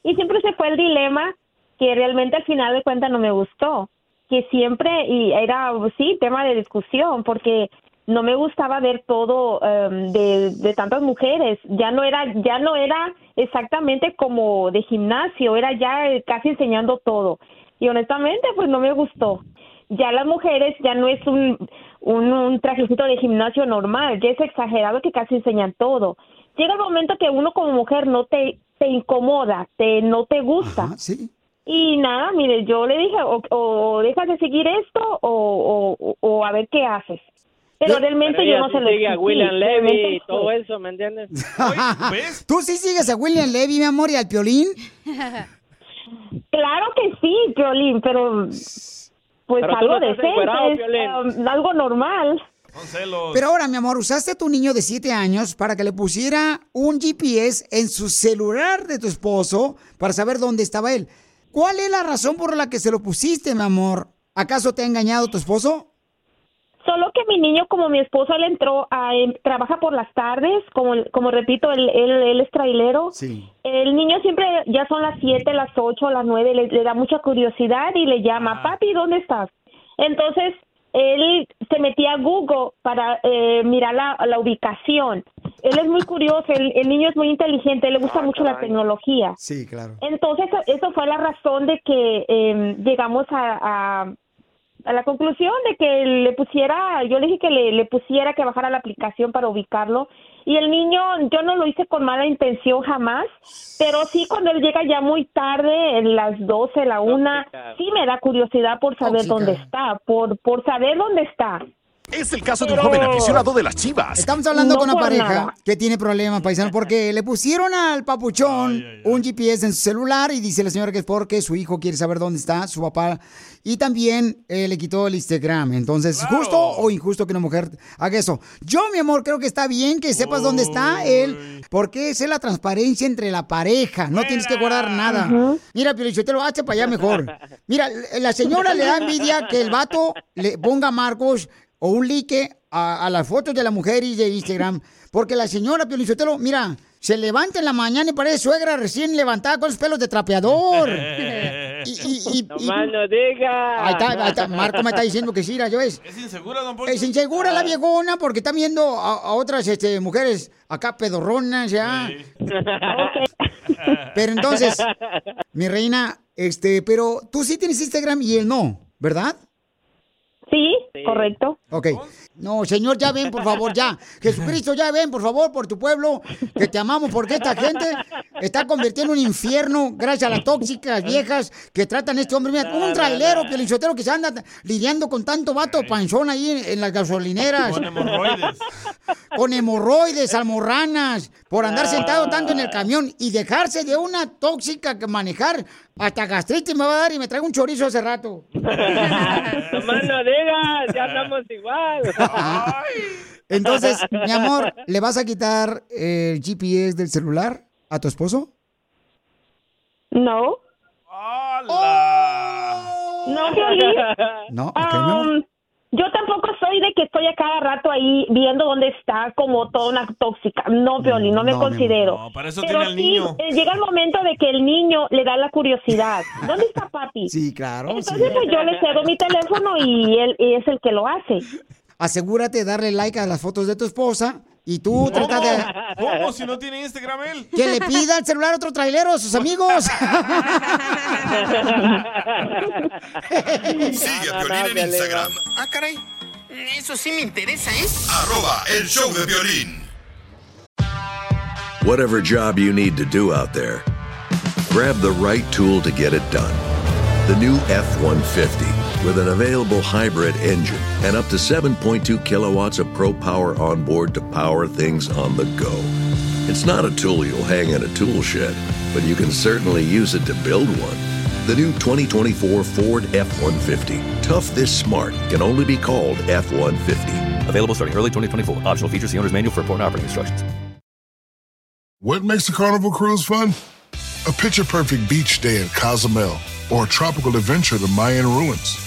Y siempre se fue el dilema que realmente al final de cuentas no me gustó que siempre y era sí tema de discusión porque no me gustaba ver todo em, de, de tantas mujeres. Ya no era ya no era exactamente como de gimnasio era ya casi enseñando todo y honestamente pues no me gustó ya las mujeres ya no es un, un, un trajecito de gimnasio normal, ya es exagerado que casi enseñan todo. Llega el momento que uno como mujer no te, te incomoda, te, no te gusta. sí. Y nada, mire, yo le dije, o, o dejas de seguir esto o, o, o a ver qué haces. Pero realmente Pero yo no sí se lo sigue a William Levy y todo eso, ¿me entiendes? (laughs) ¿Tú sí sigues a William Levy, mi amor, y al Piolín? (laughs) Claro que sí, Piolín, pero pues Pero algo decente, Piolín. um, algo normal. Pero ahora, mi amor, usaste a tu niño de 7 años para que le pusiera un GPS en su celular de tu esposo para saber dónde estaba él. ¿Cuál es la razón por la que se lo pusiste, mi amor? ¿Acaso te ha engañado tu esposo? Solo que mi niño, como mi esposo, él entró a, em, trabaja por las tardes, como, como repito, él, él, él es trailero. Sí. El niño siempre, ya son las 7, las 8, las 9, le, le da mucha curiosidad y le llama, papi, ¿dónde estás? Entonces, él se metía a Google para eh, mirar la, la ubicación. Él es muy curioso, el, el niño es muy inteligente, le gusta mucho la tecnología. Sí, claro. Entonces, eso fue la razón de que eh, llegamos a, a, a la conclusión de que le pusiera, yo le dije que le, le pusiera que bajara la aplicación para ubicarlo. Y el niño, yo no lo hice con mala intención jamás, pero sí cuando él llega ya muy tarde, en las 12, la una, sí me da curiosidad por saber dónde está, por, por saber dónde está. Es el caso de un joven aficionado de las chivas. Estamos hablando No con una pareja nada. que tiene problemas, paisano, porque le pusieron al papuchón un GPS en su celular y dice la señora que es porque su hijo quiere saber dónde está su papá y también eh, le quitó el Instagram. Entonces, ¿justo o injusto que una mujer haga eso? Yo, mi amor, creo que está bien que sepas dónde está él, porque es la transparencia entre la pareja. No tienes que guardar nada. Mira, Piolichotelo, hazte para allá mejor. Mira, la señora le da envidia que el vato le ponga a Marcos o un like a, a las fotos de la mujer y de Instagram. (laughs) Porque la señora Piolichotelo, mira, se levanta en la mañana y parece suegra recién levantada con los pelos de trapeador. (laughs) Y, y, y- No y- más no diga. ahí está, ahí está, Marco me está diciendo que sí, la yo es. ¿Es insegura, don Poncho? Es insegura la viejona porque está viendo a, a otras este, mujeres acá pedorronas ya. Pero entonces, mi reina, este, pero tú sí tienes Instagram y él no, ¿verdad? Sí, Correcto. Ok. No, Señor, ya ven, por favor, ya. (laughs) Jesucristo, ya ven, por favor, por tu pueblo, que te amamos, porque esta gente está convirtiendo en un infierno gracias a las tóxicas viejas que tratan a este hombre. Mira, como un trailero, piolichotero, que se anda lidiando con tanto vato panzón ahí en, en las gasolineras. Con hemorroides. Con hemorroides, almorranas, por andar sentado tanto en el camión y dejarse de una tóxica que manejar. Hasta gastritis me va a dar y me traigo un chorizo hace rato. (laughs) Nomás no digas, ya estamos igual. (laughs) Entonces, mi amor, ¿le vas a quitar el GPS del celular a tu esposo? No. No, Piolín. No, ok, mi amor. Um, yo tampoco soy de que estoy a cada rato ahí viendo dónde está como toda una tóxica. No, Piolín, no me no, considero. No, para eso Pero tiene al sí, niño. eh, llega el momento de que el niño le da la curiosidad. ¿Dónde está papi? Sí, claro. Entonces, pues yo le cedo mi teléfono y él y es el que lo hace. Asegúrate de darle like a las fotos de tu esposa y tú trata de ¿Cómo si no tiene Instagram él? que le pida el celular a otro trailero a sus amigos. (laughs) Sigue a Piolín en Instagram. Ah, caray. Eso sí me interesa, ¿eh? Arroba el show de violín. Whatever job you need to do out there, grab the right tool to get it done. The new F 150 with an available hybrid engine and up to 7.2 kilowatts of pro power on board to power things on the go. It's not a tool you'll hang in a tool shed, but you can certainly use it to build one. The new 2024 Ford F 150. Tough this smart can only be called F 150. Available starting early 2024. Optional features, the owner's manual for important operating instructions. What makes a carnival cruise fun? A picture perfect beach day in Cozumel or a tropical adventure to Mayan ruins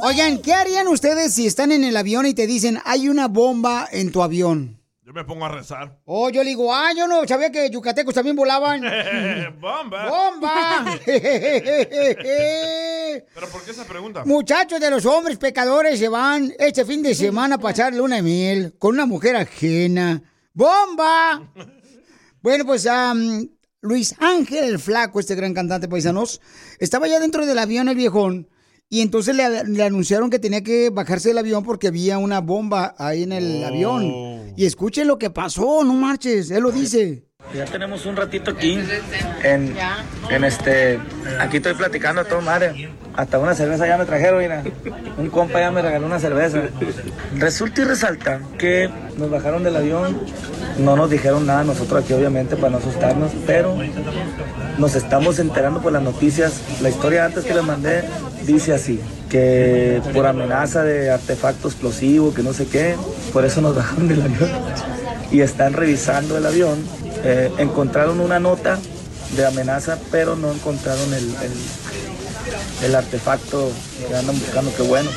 Oigan, ¿qué harían ustedes si están en el avión y te dicen hay una bomba en tu avión? Yo me pongo a rezar. Oh, yo le digo, ah, yo no sabía que yucatecos también volaban. (laughs) ¡Bomba! ¡Bomba! (laughs) ¿Pero por qué esa pregunta? Muchachos de los hombres pecadores se van este fin de semana a pasar luna de miel con una mujer ajena. ¡Bomba! Bueno, pues Luis Ángel el Flaco, este gran cantante paisanos, estaba ya dentro del avión el viejón y entonces le, le anunciaron que tenía que bajarse del avión porque había una bomba ahí en el avión. Y escuchen lo que pasó, no marches, él lo dice. Ya tenemos un ratito aquí en, en este, aquí estoy platicando a todo madre. Hasta una cerveza ya me trajeron, mira. Un compa ya me regaló una cerveza. Resulta y resalta que nos bajaron del avión, no nos dijeron nada nosotros aquí obviamente para no asustarnos, pero nos estamos enterando por las noticias. La historia antes que les mandé dice así, que por amenaza de artefacto explosivo, que no sé qué, por eso nos (laughs) bajaron del avión. Y están revisando el avión eh, encontraron una nota de amenaza, pero no encontraron el, el, el artefacto que andan buscando, qué bueno.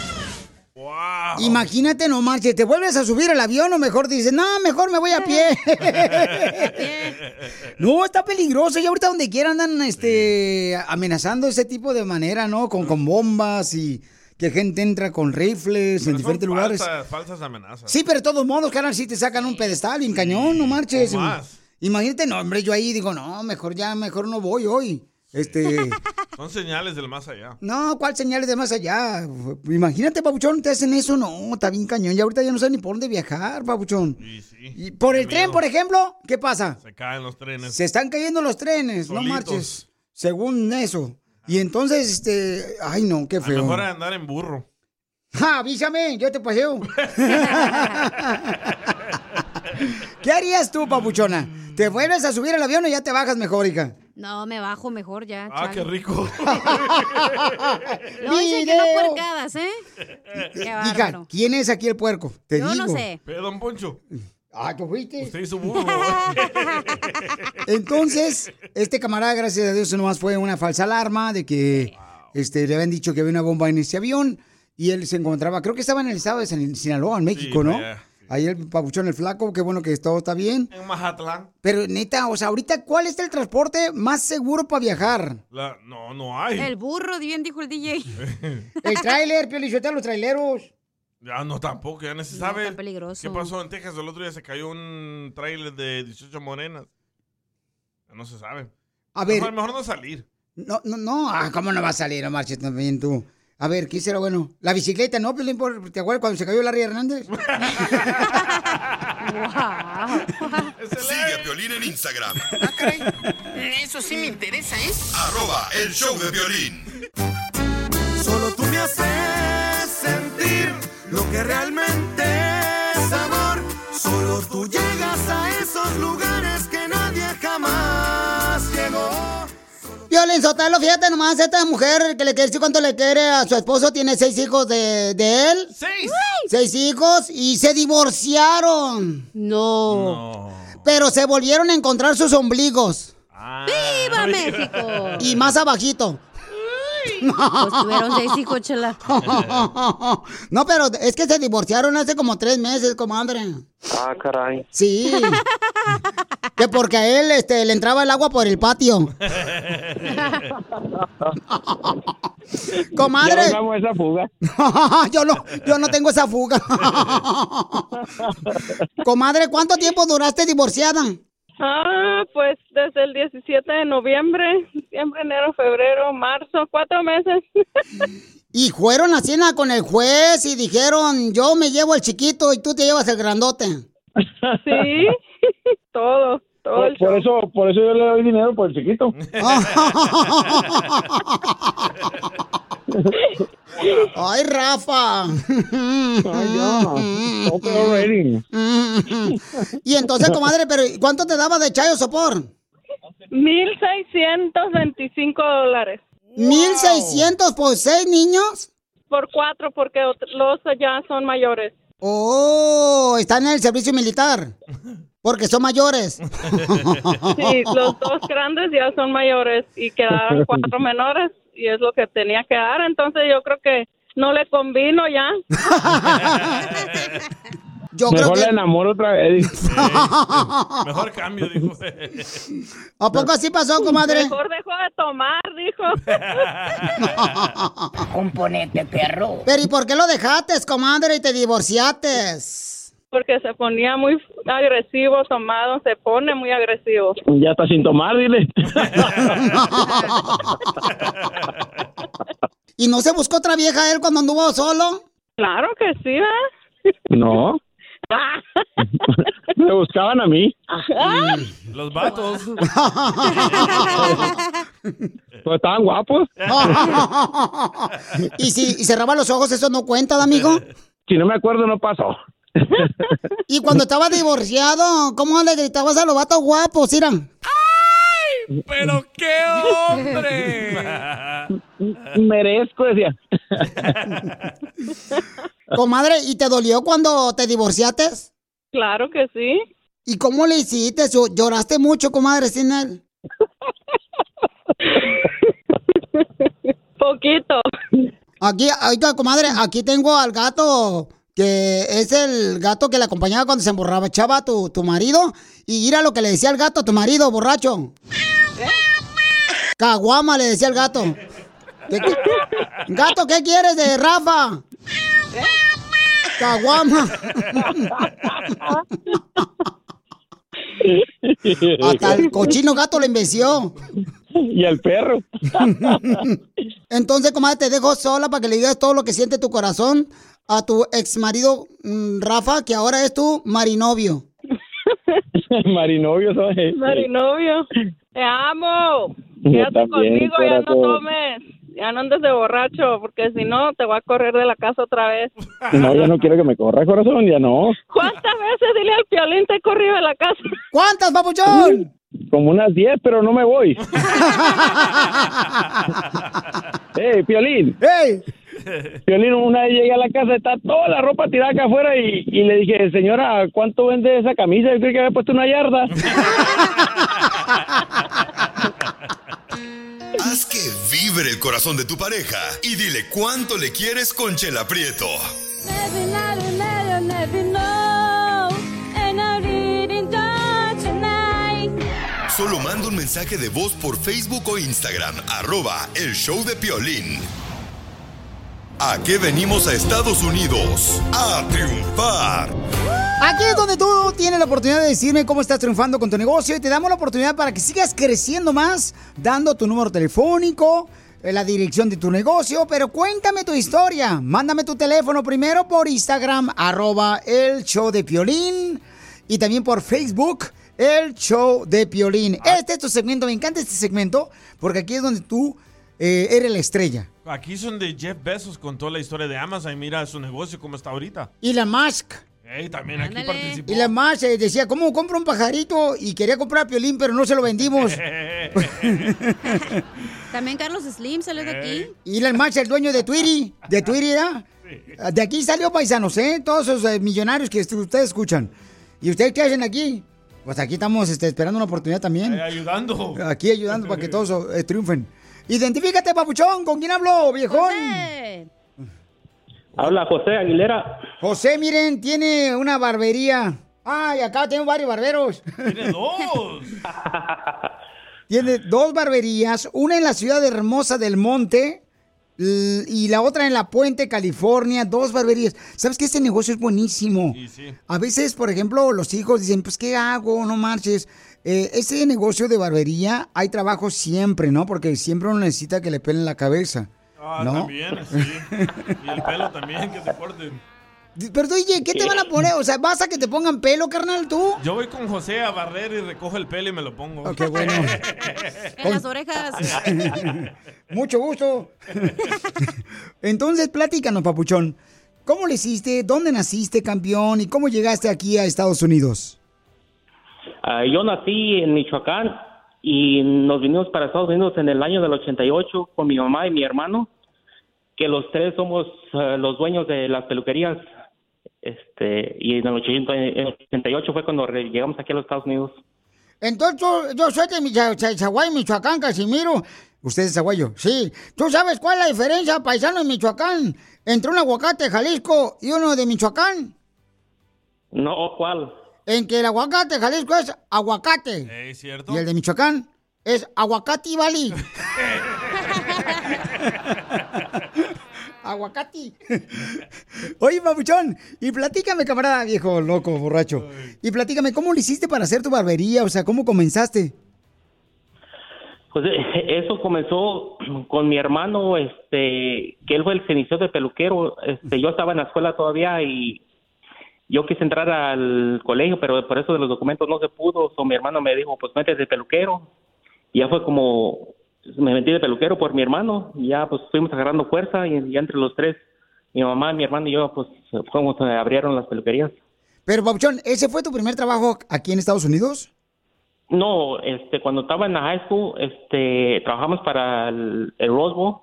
Imagínate, no marches, te vuelves a subir al avión o mejor dices, no, mejor me voy a pie. (laughs) no, está peligroso y ahorita donde quiera andan este, amenazando ese tipo de manera, ¿no? Con, con bombas y que gente entra con rifles en diferentes lugares. Falsas, amenazas. Sí, pero de todos modos, carnal, sí te sacan un pedestal bien cañón, no marches. Más. Imagínate, no, hombre, yo ahí digo, no, mejor ya, mejor no voy hoy. Este, (laughs) Son señales del más allá. no, ¿cuál señales de más allá? Imagínate, papuchón, te hacen eso, no, está bien cañón. Y ahorita ya no sabes ni por dónde viajar, papuchón. Y por el tren, por ejemplo, ¿qué pasa? Se caen los trenes. Se están cayendo los trenes, no marches. Según eso. Y entonces, este, ay no, qué A feo. mejor andar en burro. ¡Ja, (laughs) avísame! Yo te paseo. (laughs) ¿Qué harías tú, papuchona? ¿Te vuelves a subir al avión o ya te bajas mejor, hija? No, me bajo mejor ya. Ah, qué rico. (laughs) Luego dicen que no puercadas, ¿eh? Qué Hija. ¿quién es aquí el puerco? Te Yo digo. no sé. Pero, don Poncho. Ah, ¿tú fuiste? Usted hizo burro. (laughs) Entonces, este camarada, gracias a Dios, nomás fue una falsa alarma de que este, le habían dicho que había una bomba en ese avión y él se encontraba, creo que estaba en el estado de San- Sinaloa, en México, ¿no? allá, Ahí el papuchón, el flaco, qué bueno que todo está bien. En Mazatlán. Pero neta, o sea, ahorita, ¿cuál es el transporte más seguro para viajar? La- no, no hay. El burro, bien dijo el DJ. (laughs) El tráiler, Pio Lizotelo, los traileros. Ya no tampoco, ya no se sabe. está peligroso. ¿Qué pasó en Texas? El otro día se cayó un trailer de 18 morenas. Ya No se sabe. A ver. Mejor, mejor no salir. No, no, no, ah, ¿cómo no va a salir? No marches también tú. A ver, ¿qué será bueno? La bicicleta, ¿no? ¿Te acuerdas cuando se cayó Larry Hernández? (laughs) Sigue a Piolín en Instagram. Eso sí me interesa, ¿eh? Arroba el show de violín. Solo tú me haces sentir lo que realmente es amor. Solo tú llegas a esos lugares Violín Sotelo, fíjate nomás, esta mujer que le quiere decir cuánto le quiere a su esposo, tiene seis hijos de, de él. ¡Seis! Seis hijos y se divorciaron. No. Pero se volvieron a encontrar sus ombligos. ¡Viva México! Y más abajito. Pues tuvieron seis hijos, chela. (laughs) No, pero es que se divorciaron hace como tres meses, comadre. Ah, caray. Sí. que porque a él este, le entraba el agua por el patio. (laughs) Comadre. Ya logramos esa fuga. (laughs) yo, no, yo no tengo esa fuga. Comadre, ¿cuánto tiempo duraste divorciada? Ah, pues desde el 17 de noviembre, diciembre, enero, febrero, marzo, cuatro meses. (laughs) Y fueron a cena con el juez y dijeron, yo me llevo el chiquito y tú te llevas el grandote. (laughs) Sí, (laughs) todo, todo el Por, por eso, por eso yo le doy dinero por el chiquito. Ay, Rafa. y entonces, comadre, pero ¿cuánto te daba de chayo sopor? 1.625 dólares. ¿1600 por seis niños? Por cuatro, porque los ya son mayores. Oh, están en el servicio militar. Porque son mayores. Sí, los dos grandes ya son mayores y quedaron cuatro (laughs) menores y es lo que tenía que dar. Entonces yo creo que no le convino ya. (laughs) Yo Mejor la enamoro otra vez. Mejor cambio, dijo. ¿A poco así pasó, comadre? Mejor dejó de tomar, dijo. (laughs) Componente, perro. Pero ¿y por qué lo dejaste, comadre, y te divorciaste? Porque se ponía muy agresivo, tomado, se pone muy agresivo. Ya está sin tomar, dile. (laughs) ¿Y no se buscó otra vieja él cuando anduvo solo? Claro que sí, ¿verdad? No. (laughs) Me buscaban a mí. Los vatos. (laughs) Pues estaban guapos. ¿Y si y cerraba los ojos, eso no cuenta, amigo? Si no me acuerdo, no pasó. Y cuando estaba divorciado, ¿cómo le gritabas a los vatos guapos, Irán? ¡Pero qué hombre! (laughs) Merezco, decía. (laughs) Comadre, ¿y te dolió cuando te divorciaste? Claro que sí. ¿Y cómo le hiciste? ¿Llo- ¿Lloraste mucho, comadre, sin él? (laughs) Poquito. Aquí, ahorita, comadre, aquí tengo al gato, que es el gato que le acompañaba cuando se emborrachaba tu, tu marido. Y mira lo que le decía al gato a tu marido, borracho. Caguama le decía al gato. ¿Qué- qué- Gato, ¿qué quieres de Rafa? Caguama. Hasta el cochino gato le enveció. Y el perro. Entonces, comadre, te dejo sola para que le digas todo lo que siente tu corazón a tu ex marido Rafa, que ahora es tu marinovio. (laughs) Marinovio soy. Marinovio, te amo. Yo Quédate también, conmigo, ya no tomes. Ya no andes de borracho, porque si no, te voy a correr de la casa otra vez. No, ya no quiero que me corra, corazón, ya no. ¿Cuántas veces dile al piolín te he corrido de la casa? ¿Cuántas, papuchón? Como unas 10, pero no me voy. (laughs) ¡Ey, Piolín! ¡Ey! (laughs) Violín, una vez llegué a la casa, está toda la ropa tirada acá afuera y, le dije, señora, ¿cuánto vende esa camisa? Yo creo que había puesto una yarda. (laughs) Haz que vibre el corazón de tu pareja y dile cuánto le quieres con Chela Prieto. Solo manda un mensaje de voz por Facebook o Instagram, arroba el show de Piolín. ¿A qué venimos a Estados Unidos? A triunfar. Aquí es donde tú tienes la oportunidad de decirme cómo estás triunfando con tu negocio y te damos la oportunidad para que sigas creciendo más, dando tu número telefónico, eh, la dirección de tu negocio, pero cuéntame tu historia. Mándame tu teléfono primero por Instagram, arroba el show de Piolín, y también por Facebook, el show de Piolín. Este es tu segmento, me encanta este segmento, porque aquí es donde tú eh, eres la estrella. Aquí son de Jeff Bezos contó la historia de Amazon y mira su negocio cómo está ahorita. Elon Musk. Ey, también aquí participó. Elon Musk eh, decía, ¿cómo compro un pajarito? Y quería comprar Piolín, pero no se lo vendimos. (laughs) También Carlos Slim salió de aquí. Elon Musk, el dueño de Twitter, de Twitter, ¿ah? De aquí salió paisanos, ¿eh? Todos esos eh, millonarios que ustedes escuchan. ¿Y ustedes qué hacen aquí? Pues aquí estamos este, esperando una oportunidad también. Eh, ayudando. Aquí ayudando para que todos eh, triunfen. Identifícate, papuchón, ¿con quién hablo, viejón? Habla José Aguilera. José, miren, tiene una barbería. Ay, acá tengo varios barberos. Tiene dos. (laughs) Tiene dos barberías, una en la ciudad hermosa del Monte y la otra en La Puente, California, dos barberías. ¿Sabes que este negocio es buenísimo? A veces, por ejemplo, los hijos dicen, pues, ¿qué hago? No marches. Eh, ese negocio de barbería hay trabajo siempre, ¿no? Porque siempre uno necesita que le pelen la cabeza. Ah, ¿no? también, sí. Y el pelo también, que te corten. Pero oye, ¿qué te van a poner? O sea, ¿vas a que te pongan pelo, carnal, tú? Yo voy con José a barrer y recojo el pelo y me lo pongo. Oh, qué bueno. (laughs) En las orejas. (laughs) Mucho gusto. Entonces, platícanos, papuchón. ¿Cómo le hiciste? ¿Dónde naciste, campeón? ¿Y cómo llegaste aquí a Estados Unidos? Ah, yo nací en Michoacán y nos vinimos para Estados Unidos en el año del 88 con mi mamá y mi hermano, que los tres somos ah, los dueños de las peluquerías. Este, y en el 80 en el 88 fue cuando llegamos aquí a los Estados Unidos. Entonces, yo, soy de Chaguay, Michoacán, Casimiro. ¿Usted es Zaguayo? Sí. ¿Tú sabes cuál es la diferencia, paisano, en Michoacán, entre un aguacate de Jalisco y uno de Michoacán? No, ¿cuál? En que el aguacate de Jalisco es aguacate. ¿Es cierto? Y el de Michoacán es aguacate y bali. (laughs) aguacate. Oye, papuchón, y platícame, camarada viejo, loco, borracho. Y platícame, ¿cómo lo hiciste para hacer tu barbería? O sea, ¿cómo comenzaste? Pues eh, eso comenzó con mi hermano, este, que él fue el que se inició de peluquero. Este, yo estaba en la escuela todavía y yo quise entrar al colegio, pero por eso de los documentos no se pudo. So, mi hermano me dijo, pues métete de peluquero. Y ya fue como, me metí de peluquero por mi hermano. Y ya pues fuimos agarrando fuerza y ya entre los tres, mi mamá, mi hermano y yo, pues fuimos, eh, abrieron las peluquerías. Pero, papuchón, ¿ese fue tu primer trabajo aquí en Estados Unidos? No, este, cuando estaba en la high school, este, trabajamos para el, el Rose Bowl,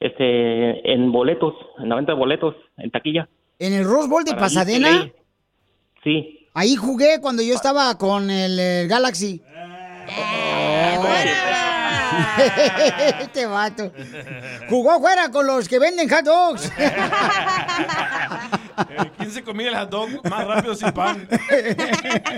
este, en boletos, en la venta de boletos, en taquilla. En el Rose Bowl de Para Pasadena. Sí. Ahí jugué cuando yo estaba con el, eh, Galaxy. (laughs) este vato. Jugó fuera con los que venden hot dogs. (laughs) Eh, ¿Quién se comía el hot dog más rápido sin pan?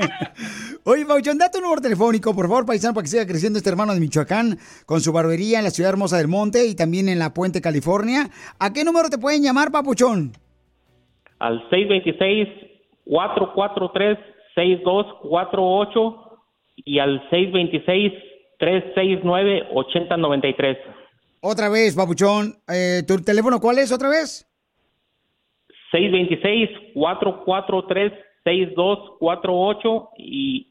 (laughs) Oye, Pauchón, da tu número telefónico, por favor, paisano, para que siga creciendo este hermano de Michoacán con su barbería en la ciudad hermosa del Monte y también en La Puente, California. ¿A qué número te pueden llamar, papuchón? Al 626-443-6248 y al 626-369-8093. Otra vez, papuchón. Eh, ¿Tu teléfono cuál es otra vez? 626-443-6248 y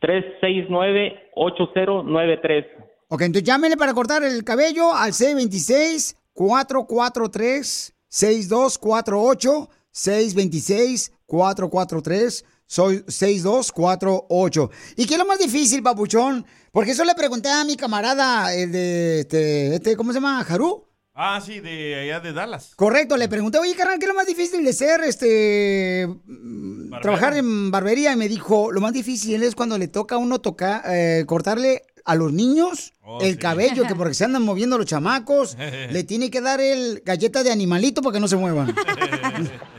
626-369-8093. Ok, entonces llámenle para cortar el cabello al 626-443-6248. 626-443. Soy 6248. ¿Y qué es lo más difícil, papuchón? Porque eso le pregunté a mi camarada, el de, este, este ¿cómo se llama? ¿Jarú? Ah, sí, de allá de Dallas. Correcto, le pregunté, oye, carnal, ¿qué es lo más difícil de ser, este, trabajar en barbería? Y me dijo, lo más difícil es cuando le toca a uno tocar, eh, cortarle a los niños Oh, el sí. cabello, que porque se andan moviendo los chamacos, (laughs) le tiene que dar el galleta de animalito para que no se muevan. (laughs)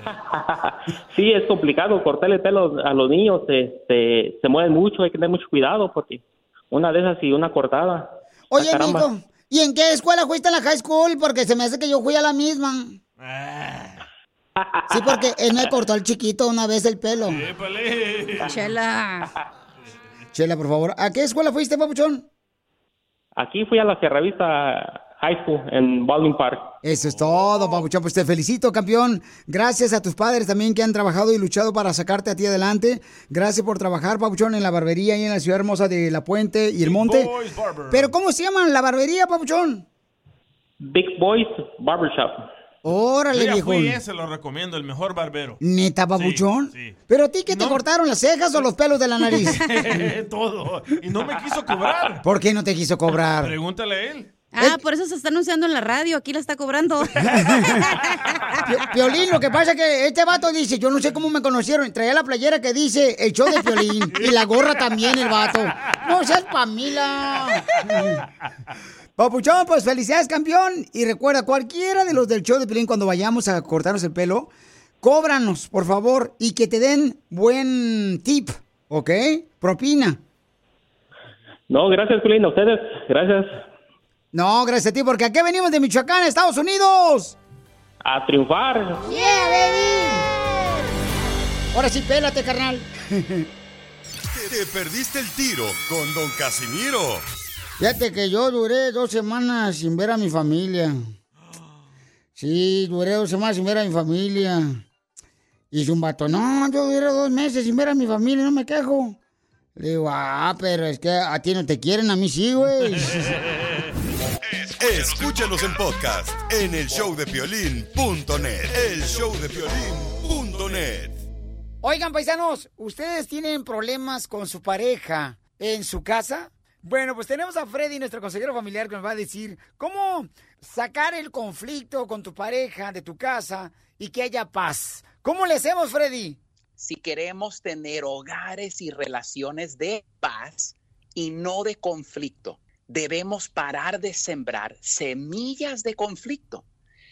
(laughs) Sí, es complicado cortarle pelo a los niños, este, se mueven mucho, hay que tener mucho cuidado porque una de esas y una cortada. Oye, Ah, mijo, ¿y en qué escuela fuiste en la high school? Porque se me hace que yo fui a la misma. Sí, porque él me cortó al chiquito una vez el pelo. Chela. Chela, por favor. ¿A qué escuela fuiste, papuchón? Aquí fui a la Sierra Vista High School en Baldwin Park. Eso es todo, papuchón. Pues te felicito, campeón. Gracias a tus padres también que han trabajado y luchado para sacarte a ti adelante. Gracias por trabajar, papuchón, en la barbería y en la ciudad hermosa de La Puente y El Monte. Boys Barber. Pero ¿cómo se llama la barbería, papuchón? Big Boys Barbershop. Órale, viejo. fui, eh, se lo recomiendo, el mejor barbero. ¿Neta, papuchón? sí. ¿Pero a ti qué te cortaron las cejas o los pelos de la nariz? (laughs) Todo. Y no me quiso cobrar. ¿Por qué no te quiso cobrar? Pregúntale a él. Ah, por eso se está anunciando en la radio. Aquí la está cobrando. (laughs) Pi- Piolín, lo que pasa es que este vato dice, yo no sé cómo me conocieron, traía la playera que dice el show de Piolín y la gorra también el vato. No seas Pamila. (laughs) Papuchón, pues felicidades campeón y recuerda, cualquiera de los del show de Piolín cuando vayamos a cortarnos el pelo, cóbranos, por favor, y que te den buen tip, ¿ok? Propina. No, gracias, Piolín, a ustedes. Gracias. No, gracias a ti, porque aquí venimos de Michoacán, Estados Unidos. A triunfar. Yeah, baby. Ahora sí, pélate, carnal. Te perdiste el tiro con Don Casimiro. Fíjate que yo duré dos semanas sin ver a mi familia. Sí, duré dos semanas sin ver a mi familia. Y un vato, no, yo duré dos meses sin ver a mi familia, no me quejo. Le digo, ah, pero es que a ti no te quieren, a mí sí, güey. (laughs) Escúchanos en podcast en el showdepiolín.net. El showdepiolín.net. Oigan, paisanos, ¿ustedes tienen problemas con su pareja en su casa? Bueno, pues tenemos a Freddy, nuestro consejero familiar, que nos va a decir cómo sacar el conflicto con tu pareja de tu casa y que haya paz. ¿Cómo le hacemos, Freddy? si queremos tener hogares y relaciones de paz y no de conflicto, debemos parar de sembrar semillas de conflicto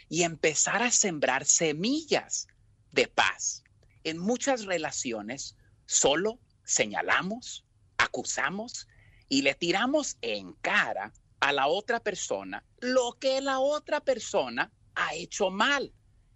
y empezar a sembrar semillas de paz. En muchas relaciones solo señalamos, acusamos y le tiramos en cara a la otra persona lo que la otra persona ha hecho mal.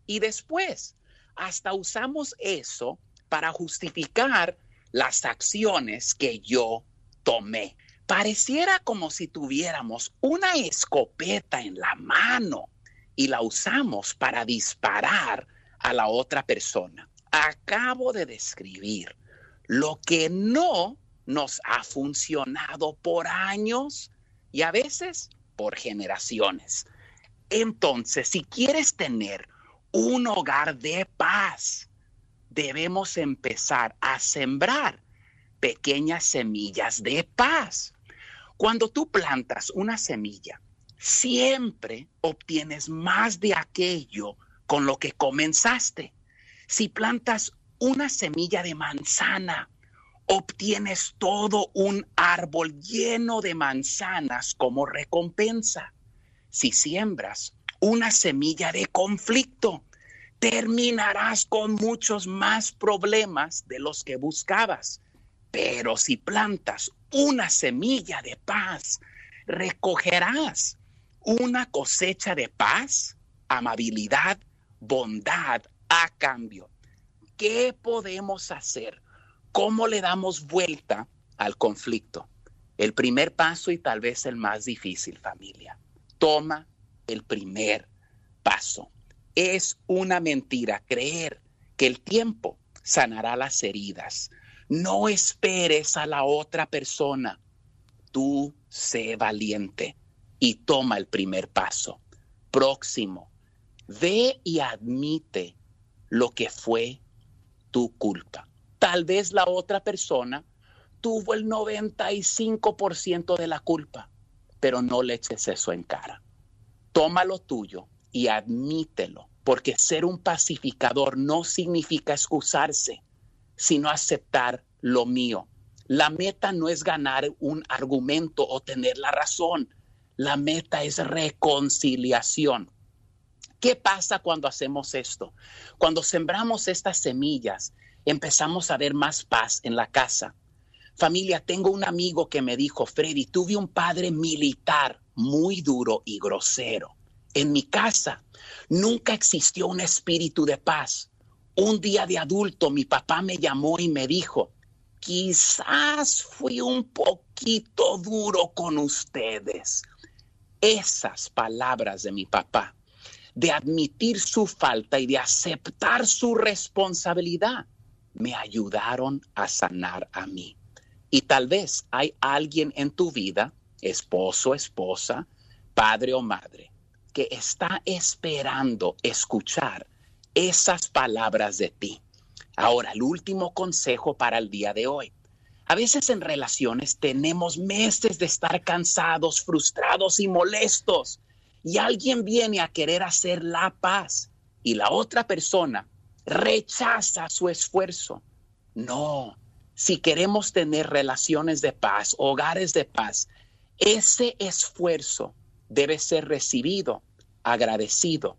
Y después, hasta usamos eso para justificar las acciones que yo tomé. Pareciera como si tuviéramos una escopeta en la mano y la usamos para disparar a la otra persona. Acabo de describir lo que no nos ha funcionado por años y a veces por generaciones. Entonces, si quieres tener un hogar de paz, debemos empezar a sembrar pequeñas semillas de paz. Cuando tú plantas una semilla, siempre obtienes más de aquello con lo que comenzaste. Si plantas una semilla de manzana, obtienes todo un árbol lleno de manzanas como recompensa. Si siembras una semilla de conflicto, terminarás con muchos más problemas de los que buscabas. Pero si plantas una semilla de paz, recogerás una cosecha de paz, amabilidad, bondad a cambio. ¿Qué podemos hacer? ¿Cómo le damos vuelta al conflicto? El primer paso y tal vez el más difícil, familia. Toma el primer paso. Es una mentira creer que el tiempo sanará las heridas. No esperes a la otra persona. Tú sé valiente y toma el primer paso. Próximo, ve y admite lo que fue tu culpa. Tal vez la otra persona tuvo el 95% de la culpa, pero no le eches eso en cara. Toma lo tuyo y admítelo, porque ser un pacificador no significa excusarse, sino aceptar lo mío. La meta no es ganar un argumento o tener la razón. La meta es reconciliación. ¿Qué pasa cuando hacemos esto? Cuando sembramos estas semillas, empezamos a ver más paz en la casa. Familia, tengo un amigo que me dijo, Freddy, tuve un padre militar muy duro y grosero. En mi casa nunca existió un espíritu de paz. Un día de adulto mi papá me llamó y me dijo, quizás fui un poquito duro con ustedes. Esas palabras de mi papá, de admitir su falta y de aceptar su responsabilidad, me ayudaron a sanar a mí. Y tal vez hay alguien en tu vida, esposo, esposa, padre o madre, que está esperando escuchar esas palabras de ti. Ahora, el último consejo para el día de hoy. A veces en relaciones tenemos meses de estar cansados, frustrados y molestos. Y alguien viene a querer hacer la paz y la otra persona rechaza su esfuerzo. No, si queremos tener relaciones de paz, hogares de paz, ese esfuerzo debe ser recibido, agradecido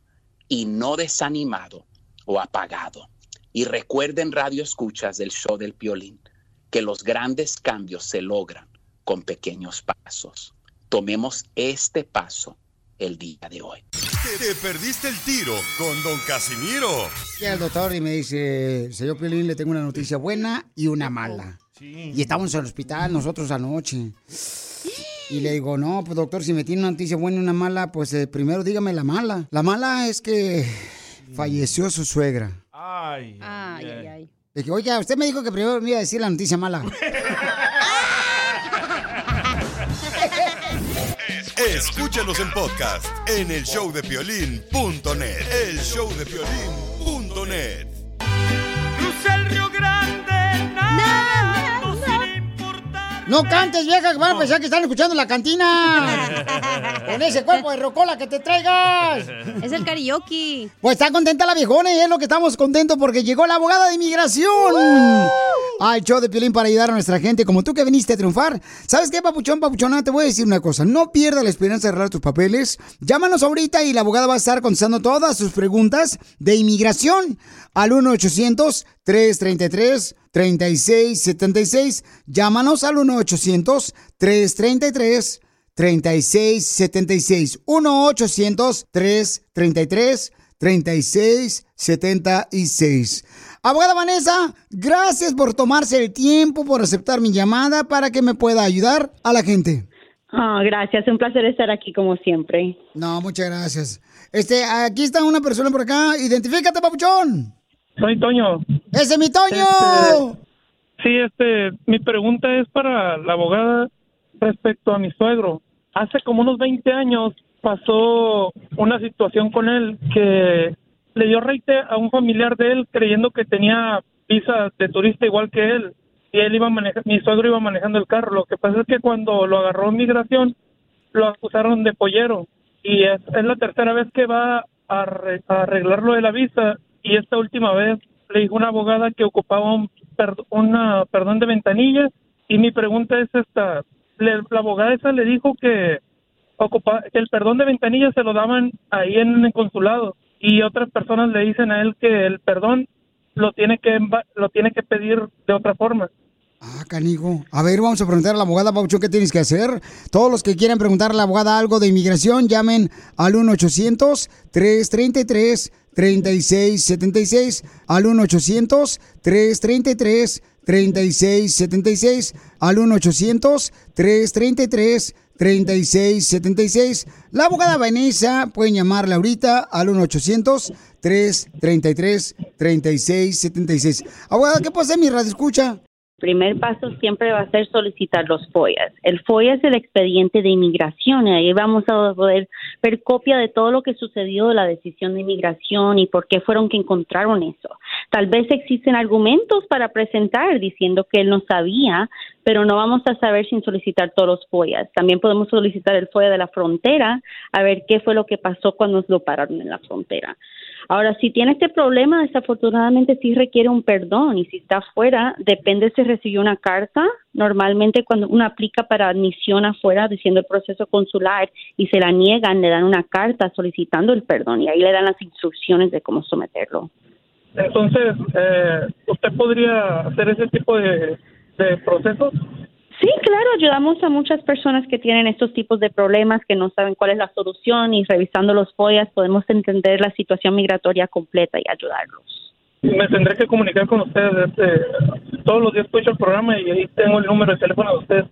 y no desanimado o apagado. Y recuerden, radio escuchas del show del violín, que los grandes cambios se logran con pequeños pasos. Tomemos este paso el día de hoy. Te perdiste el tiro con Don Casimiro. Llega el doctor y me dice, señor Piolín, le tengo una noticia buena y una mala. Y estamos en el hospital nosotros anoche. Y le digo, no, pues doctor, si me tiene una noticia buena y una mala, pues eh, primero dígame la mala. La mala es que falleció su suegra. Ay. Ay, ay, ay. Le dije, oiga, usted me dijo que primero me iba a decir la noticia mala. (laughs) Escúchanos en podcast en el showdepiolín.net. El showdepiolín.net. No cantes, vieja, que van a pensar que están escuchando la cantina. (laughs) Con ese cuerpo de rocola que te traigas. Es el karaoke. Pues está contenta la viejona y es lo que estamos contentos porque llegó la abogada de inmigración al show de Piolín para ayudar a nuestra gente como tú que viniste a triunfar. ¿Sabes qué, papuchón, papuchona? Te voy a decir una cosa. No pierdas la esperanza de arreglar tus papeles. Llámanos ahorita y la abogada va a estar contestando todas sus preguntas de inmigración al 1-800-333-3676. Llámanos al 1-800-333-3676. 3676 1-800-333-3676. Abogada Vanessa, gracias por tomarse el tiempo, por aceptar mi llamada para que me pueda ayudar a la gente. Ah, gracias, un placer estar aquí como siempre. No, muchas gracias. Este, aquí está una persona por acá. Identifícate, papuchón. Soy Toño. ¡Ese es mi Toño! Este, sí, este, mi pregunta es para la abogada respecto a mi suegro. Hace como unos 20 años pasó una situación con él que le dio reite a un familiar de él creyendo que tenía visa de turista igual que él y él iba manejando, mi suegro iba manejando el carro. Lo que pasa es que cuando lo agarró migración lo acusaron de pollero y es, es la tercera vez que va a, arre- a arreglar lo de la visa y esta última vez le dijo una abogada que ocupaba un per- una perdón de ventanilla y mi pregunta es esta Le- la abogada esa le dijo que ocupa, que el perdón de ventanilla se lo daban ahí en el consulado y otras personas le dicen a él que el perdón lo tiene que lo tiene que pedir de otra forma Ah, canigo. A ver, vamos a preguntar a la abogada Papuchón qué tienes que hacer. Todos los que quieran preguntar a la abogada algo de inmigración, llamen al 1-800-333-3676. Al 1-800-333-3676. Al 1-800-333-3676. La abogada Vanessa, pueden llamarla ahorita al 1-800-333-3676. Abogada, ¿qué pasa mi radio escucha? Primer paso siempre va a ser solicitar los FOIAs. El FOIA es el expediente de inmigración y ahí vamos a poder ver copia de todo lo que sucedió, la decisión de inmigración y por qué fueron que encontraron eso. Tal vez existen argumentos para presentar diciendo que él no sabía, pero no vamos a saber sin solicitar todos los FOIAs. También podemos solicitar el FOIA de la frontera a ver qué fue lo que pasó cuando lo pararon en la frontera. Ahora, si tiene este problema, desafortunadamente sí requiere un perdón y si está afuera, depende si recibió una carta. Normalmente cuando uno aplica para admisión afuera diciendo el proceso consular y se la niegan, le dan una carta solicitando el perdón y ahí le dan las instrucciones de cómo someterlo. entonces eh, usted podría hacer ese tipo de de procesos? Sí, claro, ayudamos a muchas personas que tienen estos tipos de problemas, que no saben cuál es la solución y revisando los follas podemos entender la situación migratoria completa y ayudarlos. Me tendré que comunicar con ustedes. este, todos los días escucho el programa y ahí tengo el número de teléfono de ustedes.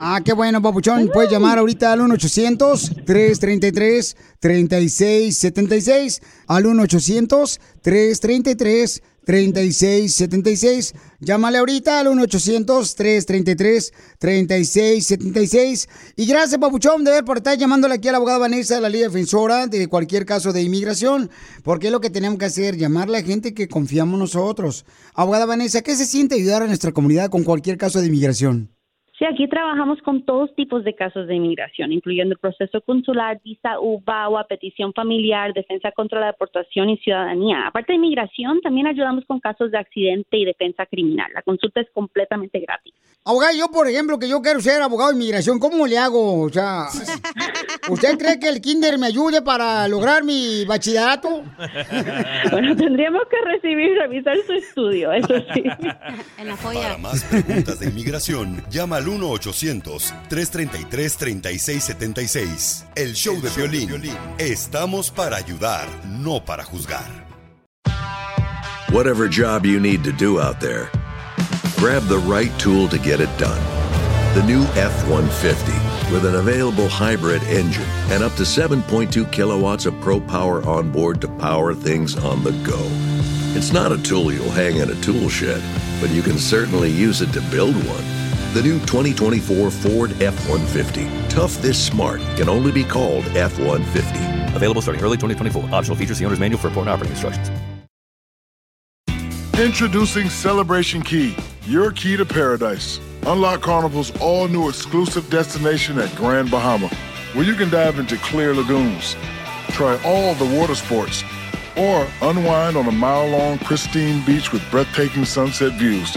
Ah, qué bueno, papuchón. Puedes llamar ahorita al 1-800-333-3676. Al 1-800-333-3676. Llámale ahorita al 1-800-333-3676. Y gracias, papuchón, de ver por estar llamándole aquí a la abogada Vanessa de la Liga Defensora de cualquier caso de inmigración. Porque es lo que tenemos que hacer, llamarle a gente que confiamos nosotros. Abogada Vanessa, ¿qué se siente ayudar a nuestra comunidad con cualquier caso de inmigración? Sí, aquí trabajamos con todos tipos de casos de inmigración, incluyendo el proceso consular, visa UBAWA, petición familiar, defensa contra la deportación y ciudadanía. Aparte de inmigración, también ayudamos con casos de accidente y defensa criminal. La consulta es completamente gratis. Abogado, yo, por ejemplo, que yo quiero ser abogado de inmigración, ¿cómo le hago? O sea, (laughs) ¿usted cree que el kinder me ayude para lograr mi bachillerato? (laughs) Bueno, tendríamos que recibir y revisar su estudio, eso sí. (laughs) En la Para más preguntas de inmigración, llama al 1-800-333-3676. El show de violín. Estamos para ayudar, no para juzgar. Whatever job you need to do out there, grab the right tool to get it done. The new F 150 with an available hybrid engine and up to 7.2 kilowatts of pro power on board to power things on the go. It's not a tool you'll hang in a tool shed, but you can certainly use it to build one. The new 2024 Ford F 150. Tough this smart can only be called F 150. Available starting early 2024. Optional features the owner's manual for important operating instructions. Introducing Celebration Key, your key to paradise. Unlock Carnival's all new exclusive destination at Grand Bahama, where you can dive into clear lagoons, try all the water sports, or unwind on a mile long pristine beach with breathtaking sunset views.